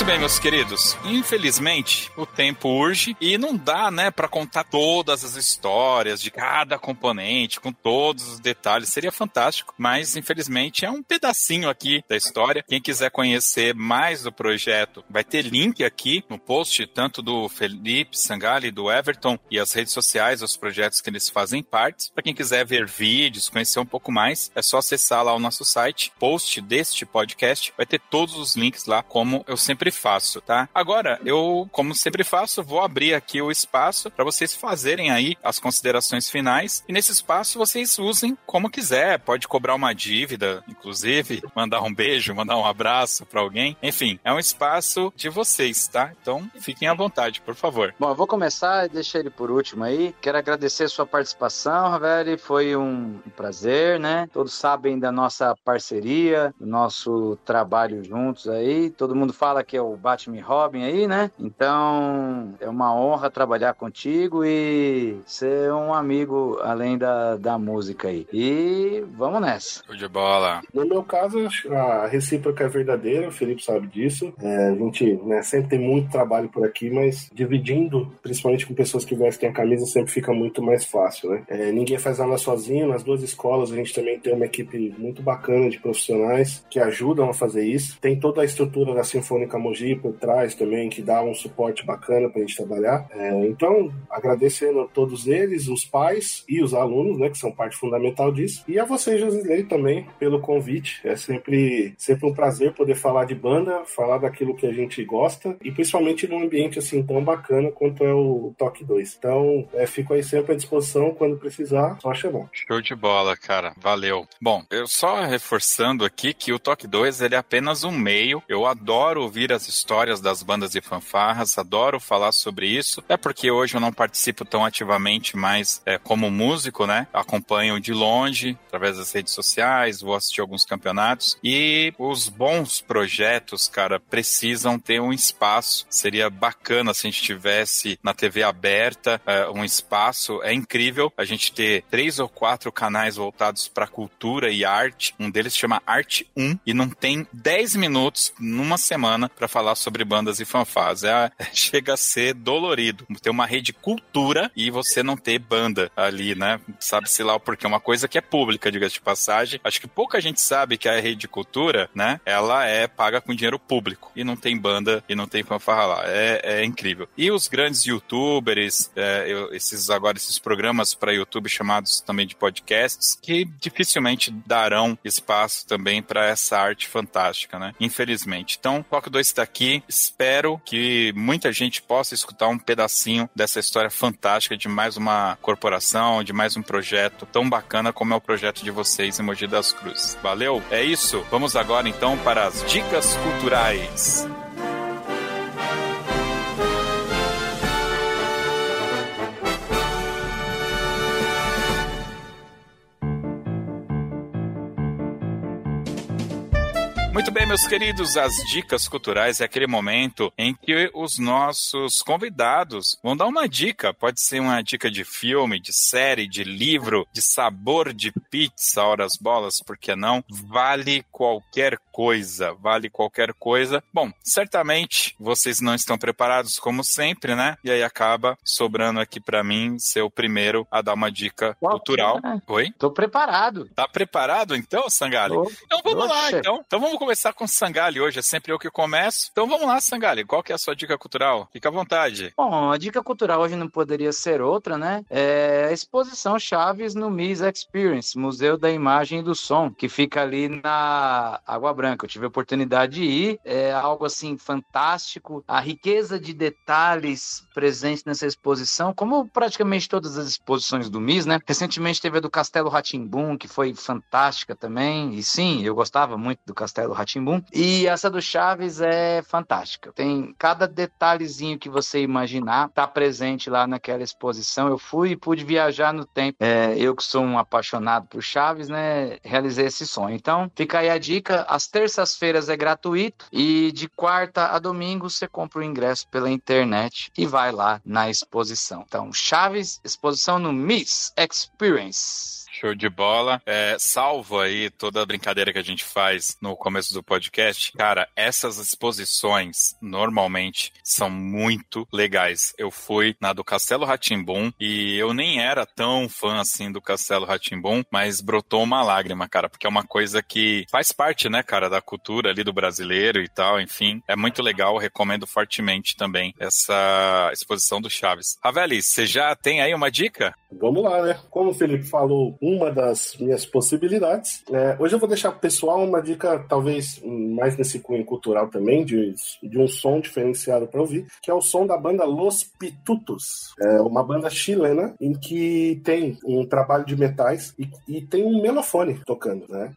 Muito bem, meus queridos. Infelizmente, o tempo urge e não dá, né, para contar todas as histórias de cada componente com todos os detalhes. Seria fantástico, mas infelizmente é um pedacinho aqui da história. Quem quiser conhecer mais do projeto, vai ter link aqui no post, tanto do Felipe Sangali, do Everton e as redes sociais, os projetos que eles fazem parte. Para quem quiser ver vídeos, conhecer um pouco mais, é só acessar lá o nosso site, post deste podcast, vai ter todos os links lá, como eu sempre sempre faço, tá? Agora, eu, como sempre faço, vou abrir aqui o espaço para vocês fazerem aí as considerações finais. E nesse espaço vocês usem como quiser. Pode cobrar uma dívida, inclusive, mandar um beijo, mandar um abraço para alguém. Enfim, é um espaço de vocês, tá? Então, fiquem à vontade, por favor. Bom, eu vou começar e deixar ele por último aí. Quero agradecer a sua participação, Ravelli. Foi um prazer, né? Todos sabem da nossa parceria, do nosso trabalho juntos aí. Todo mundo fala que é o Batman Robin aí, né? Então é uma honra trabalhar contigo e ser um amigo além da, da música aí. E vamos nessa. Show de bola. No meu caso, a recíproca é verdadeira, o Felipe sabe disso. É, a gente né, sempre tem muito trabalho por aqui, mas dividindo, principalmente com pessoas que vestem a camisa, sempre fica muito mais fácil, né? É, ninguém faz nada sozinho. Nas duas escolas a gente também tem uma equipe muito bacana de profissionais que ajudam a fazer isso. Tem toda a estrutura da Sinfônica Mogi por trás também, que dá um suporte bacana para a gente trabalhar. É, então, agradecendo a todos eles, os pais e os alunos, né, que são parte fundamental disso, e a você, Josilei, também, pelo convite. É sempre, sempre um prazer poder falar de banda, falar daquilo que a gente gosta, e principalmente num ambiente assim tão bacana quanto é o Toque 2. Então, é, fico aí sempre à disposição quando precisar, só chamar. Show de bola, cara. Valeu. Bom, eu só reforçando aqui que o Toque 2 ele é apenas um meio. Eu adoro ouvir as histórias das bandas e fanfarras, adoro falar sobre isso. É porque hoje eu não participo tão ativamente mais é, como músico, né? Acompanho de longe, através das redes sociais, vou assistir alguns campeonatos. E os bons projetos, cara, precisam ter um espaço. Seria bacana se a gente tivesse na TV aberta é, um espaço. É incrível a gente ter três ou quatro canais voltados para cultura e arte. Um deles chama Arte 1 e não tem 10 minutos numa semana para falar sobre bandas e fanfarras. É, chega a ser dolorido. Ter uma rede cultura e você não ter banda ali, né? Sabe-se lá o porquê. Uma coisa que é pública, diga-se de passagem. Acho que pouca gente sabe que a rede cultura, né? Ela é paga com dinheiro público. E não tem banda e não tem fanfarra lá. É, é incrível. E os grandes youtubers, é, eu, esses agora, esses programas para YouTube chamados também de podcasts, que dificilmente darão espaço também para essa arte fantástica, né? Infelizmente. Então, Rock 2 está aqui. Espero que muita gente possa escutar um pedacinho dessa história fantástica de mais uma corporação, de mais um projeto tão bacana como é o projeto de vocês em Mogi das Cruzes. Valeu? É isso. Vamos agora então para as dicas culturais. Muito bem, meus queridos, as dicas culturais é aquele momento em que os nossos convidados vão dar uma dica. Pode ser uma dica de filme, de série, de livro, de sabor de pizza, horas bolas, por que não? Vale qualquer coisa, vale qualquer coisa. Bom, certamente vocês não estão preparados como sempre, né? E aí acaba sobrando aqui para mim ser o primeiro a dar uma dica Qual cultural. É? Oi? Tô preparado. Tá preparado então, Sangali? Tô. Então vamos Oxe. lá, então. Então vamos começar com Sangali hoje, é sempre eu que começo. Então vamos lá, Sangali, qual que é a sua dica cultural? Fica à vontade. Bom, a dica cultural hoje não poderia ser outra, né? É a exposição Chaves no MIS Experience, Museu da Imagem e do Som, que fica ali na Água Branca. Eu tive a oportunidade de ir, é algo assim fantástico, a riqueza de detalhes presentes nessa exposição, como praticamente todas as exposições do MIS, né? Recentemente teve a do Castelo Ratimbum, que foi fantástica também, e sim, eu gostava muito do Castelo Ratimbum. E essa do Chaves é fantástica. Tem cada detalhezinho que você imaginar tá presente lá naquela exposição. Eu fui e pude viajar no tempo. É, eu que sou um apaixonado por Chaves, né, realizei esse sonho. Então, fica aí a dica. Às terças-feiras é gratuito e de quarta a domingo você compra o ingresso pela internet e vai lá na exposição. Então, Chaves, exposição no Miss Experience. Show de bola. É, salvo aí toda a brincadeira que a gente faz no começo do podcast. Cara, essas exposições normalmente são muito legais. Eu fui na do Castelo Ratimbum e eu nem era tão fã assim do Castelo Ratimbum, mas brotou uma lágrima, cara, porque é uma coisa que faz parte, né, cara, da cultura ali do brasileiro e tal, enfim. É muito legal, recomendo fortemente também essa exposição do Chaves. Raveli, você já tem aí uma dica? Vamos lá, né? Como o Felipe falou, uma das minhas possibilidades. É, hoje eu vou deixar pro pessoal uma dica, talvez mais nesse cunho cultural também, de, de um som diferenciado para ouvir, que é o som da banda Los Pitutos. É uma banda chilena em que tem um trabalho de metais e, e tem um melofone tocando, né?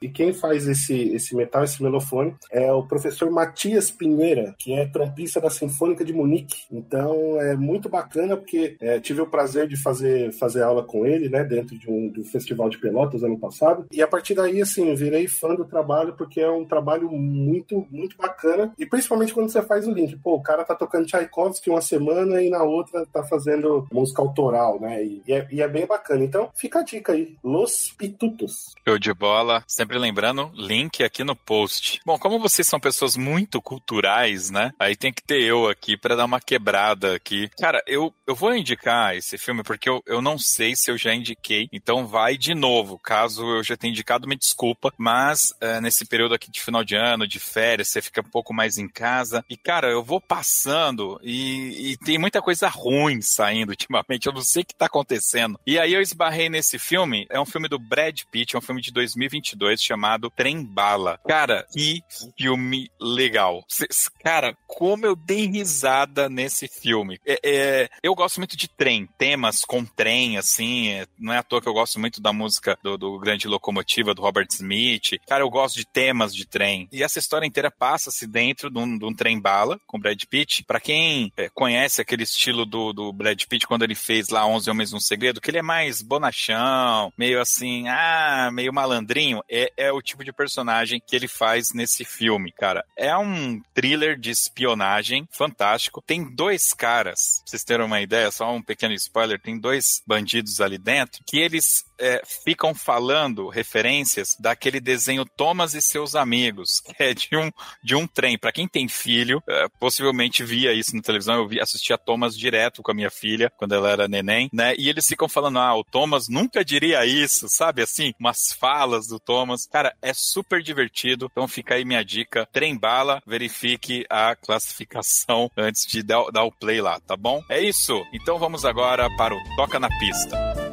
E quem faz esse, esse metal, esse melofone, é o professor Matias Pinheira, que é trompista da Sinfônica de Munique. Então é muito bacana porque é, tive o prazer de fazer, fazer aula com ele, né, dentro de um do Festival de Pelotas ano passado. E a partir daí, assim, virei fã do trabalho, porque é um trabalho muito, muito bacana. E principalmente quando você faz o link. Pô, o cara tá tocando Tchaikovsky uma semana e na outra tá fazendo música autoral, né? E, e, é, e é, bem bacana. Então, fica a dica aí. Los Pitutos. Show de bola. Sempre lembrando, link aqui no post. Bom, como vocês são pessoas muito culturais, né? Aí tem que ter eu aqui para dar uma quebrada aqui. Cara, eu, eu vou indicar esse filme porque eu, eu não sei se eu já indiquei. Então, vai de novo. Caso eu já tenha indicado, me desculpa. Mas é, nesse período aqui de final de ano, de férias, você fica um pouco mais em casa. E, cara, eu vou passando e, e tem muita coisa ruim saindo ultimamente. Eu não sei o que tá acontecendo. E aí eu esbarrei nesse filme. É um filme do Brad Pitt, é um filme de 2022 chamado Trem Bala. Cara, que filme legal. Cara, como eu dei risada nesse filme. É, é, eu gosto muito de trem, temas com trem, assim. É, não é à toa que eu gosto gosto muito da música do, do Grande Locomotiva, do Robert Smith. Cara, eu gosto de temas de trem. E essa história inteira passa-se dentro de um, de um trem bala com Brad Pitt. Para quem é, conhece aquele estilo do, do Brad Pitt quando ele fez lá 11 Homens no Segredo, que ele é mais bonachão, meio assim, ah, meio malandrinho, é, é o tipo de personagem que ele faz nesse filme, cara. É um thriller de espionagem fantástico. Tem dois caras, pra vocês terem uma ideia, só um pequeno spoiler, tem dois bandidos ali dentro que eles é, ficam falando referências daquele desenho Thomas e seus amigos, que é de um, de um trem. Para quem tem filho, é, possivelmente via isso na televisão. Eu vi, assistia Thomas direto com a minha filha quando ela era neném, né? E eles ficam falando: ah, o Thomas nunca diria isso, sabe? Assim, umas falas do Thomas. Cara, é super divertido. Então fica aí minha dica: trem bala, verifique a classificação antes de dar, dar o play lá, tá bom? É isso. Então vamos agora para o Toca na Pista.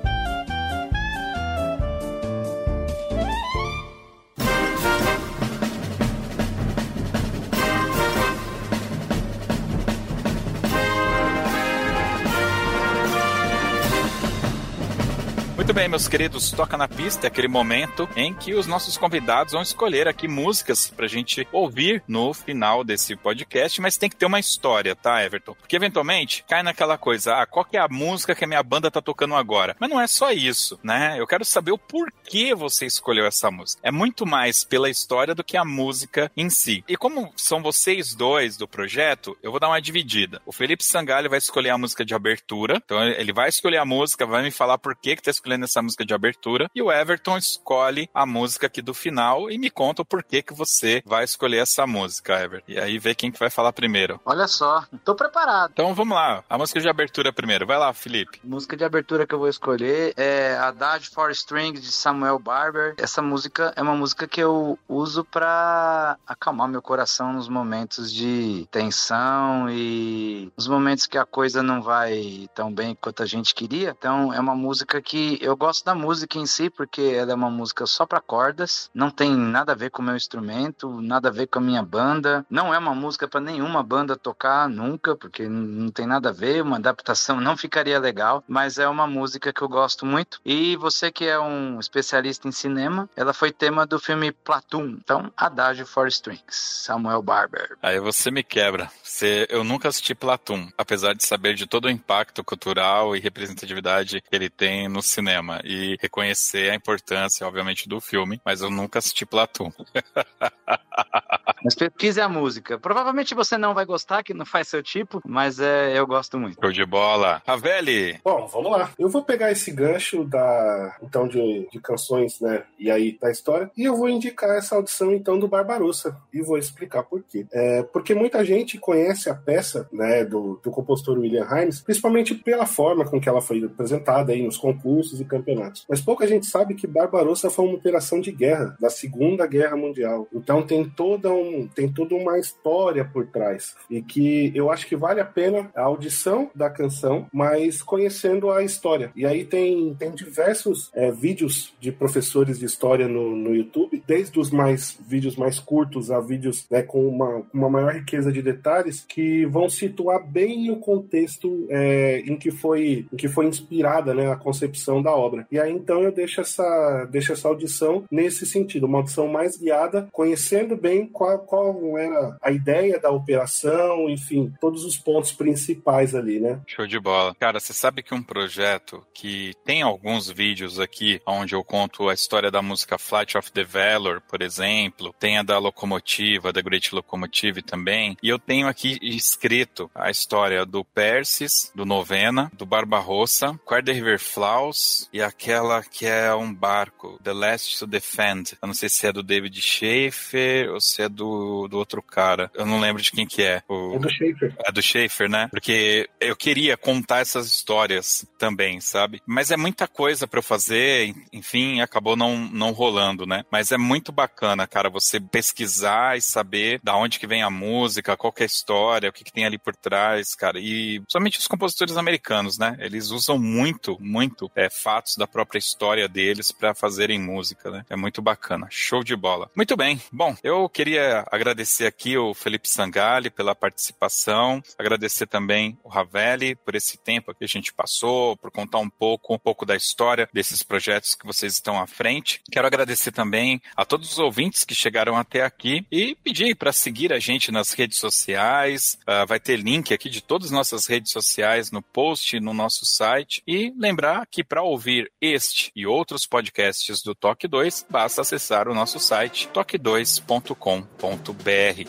Muito bem, meus queridos, toca na pista, é aquele momento em que os nossos convidados vão escolher aqui músicas pra gente ouvir no final desse podcast, mas tem que ter uma história, tá, Everton? Porque eventualmente cai naquela coisa, ah, qual que é a música que a minha banda tá tocando agora? Mas não é só isso, né? Eu quero saber o porquê você escolheu essa música. É muito mais pela história do que a música em si. E como são vocês dois do projeto, eu vou dar uma dividida. O Felipe Sangalho vai escolher a música de abertura, então ele vai escolher a música, vai me falar por que que tá escolhendo nessa música de abertura. E o Everton escolhe a música aqui do final e me conta o porquê que você vai escolher essa música, Everton. E aí vê quem que vai falar primeiro. Olha só, tô preparado. Então vamos lá, a música de abertura primeiro. Vai lá, Felipe. A música de abertura que eu vou escolher é Adage for Strings de Samuel Barber. Essa música é uma música que eu uso para acalmar meu coração nos momentos de tensão e nos momentos que a coisa não vai tão bem quanto a gente queria. Então é uma música que eu gosto da música em si, porque ela é uma música só para cordas, não tem nada a ver com o meu instrumento, nada a ver com a minha banda, não é uma música para nenhuma banda tocar nunca, porque não tem nada a ver, uma adaptação não ficaria legal, mas é uma música que eu gosto muito. E você que é um especialista em cinema, ela foi tema do filme Platoon, então Adagio for Strings, Samuel Barber. Aí você me quebra. Você, eu nunca assisti Platoon, apesar de saber de todo o impacto cultural e representatividade que ele tem no cinema cinema e reconhecer a importância, obviamente, do filme, mas eu nunca assisti Platão. Mas pesquise a música. Provavelmente você não vai gostar, que não faz seu tipo, mas é, eu gosto muito. Show de bola. Raveli! Bom, vamos lá. Eu vou pegar esse gancho da, então, de, de canções, né, e aí da história, e eu vou indicar essa audição, então, do Barbarossa, e vou explicar por quê. É, porque muita gente conhece a peça, né, do, do compositor William Himes, principalmente pela forma com que ela foi apresentada aí nos concursos e campeonatos. Mas pouca gente sabe que Barbarossa foi uma operação de guerra da Segunda Guerra Mundial. Então tem toda tem toda uma história por trás. E que eu acho que vale a pena a audição da canção, mas conhecendo a história. E aí tem, tem diversos é, vídeos de professores de história no, no YouTube, desde os mais vídeos mais curtos a vídeos né, com uma, uma maior riqueza de detalhes, que vão situar bem o contexto é, em, que foi, em que foi inspirada né, a concepção da obra. E aí então eu deixo essa, deixo essa audição nesse sentido, uma audição mais guiada, conhecendo bem qual, qual era a ideia da operação, enfim, todos os pontos principais ali, né? Show de bola. Cara, você sabe que um projeto que tem alguns vídeos aqui onde eu conto a história da música Flight of the Valor, por exemplo, tem a da Locomotiva, da Great Locomotive também, e eu tenho aqui escrito a história do Persis, do Novena, do Barbarossa, Quarter River Flaws e aquela que é um barco, The Last to Defend. Eu não sei se é do David Schaefer ou se é do do, outro cara. Eu não lembro de quem que é. O... É do Schaefer. É do Schaefer, né? Porque eu queria contar essas histórias também, sabe? Mas é muita coisa para eu fazer, enfim, acabou não, não rolando, né? Mas é muito bacana, cara, você pesquisar e saber da onde que vem a música, qual é a história, o que, que tem ali por trás, cara. E somente os compositores americanos, né? Eles usam muito, muito é, fatos da própria história deles para fazerem música, né? É muito bacana. Show de bola. Muito bem. Bom, eu queria agradecer aqui o Felipe Sangali pela participação, agradecer também o Ravelli por esse tempo que a gente passou, por contar um pouco, um pouco da história desses projetos que vocês estão à frente. Quero agradecer também a todos os ouvintes que chegaram até aqui e pedir para seguir a gente nas redes sociais. Uh, vai ter link aqui de todas as nossas redes sociais no post no nosso site e lembrar que para ouvir este e outros podcasts do Toque 2, basta acessar o nosso site toque2.com.br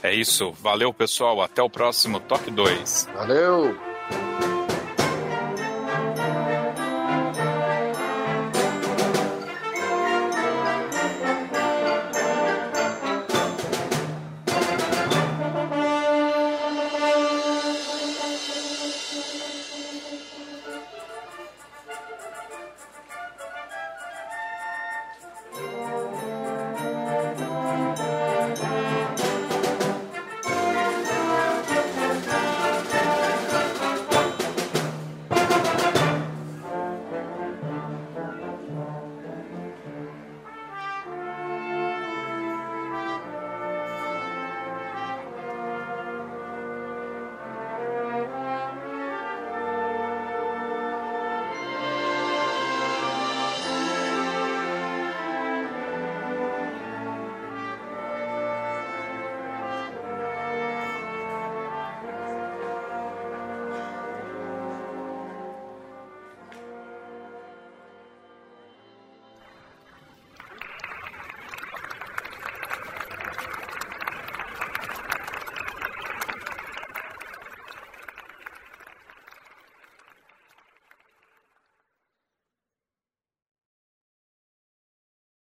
é isso. Valeu, pessoal. Até o próximo Toque 2. Valeu!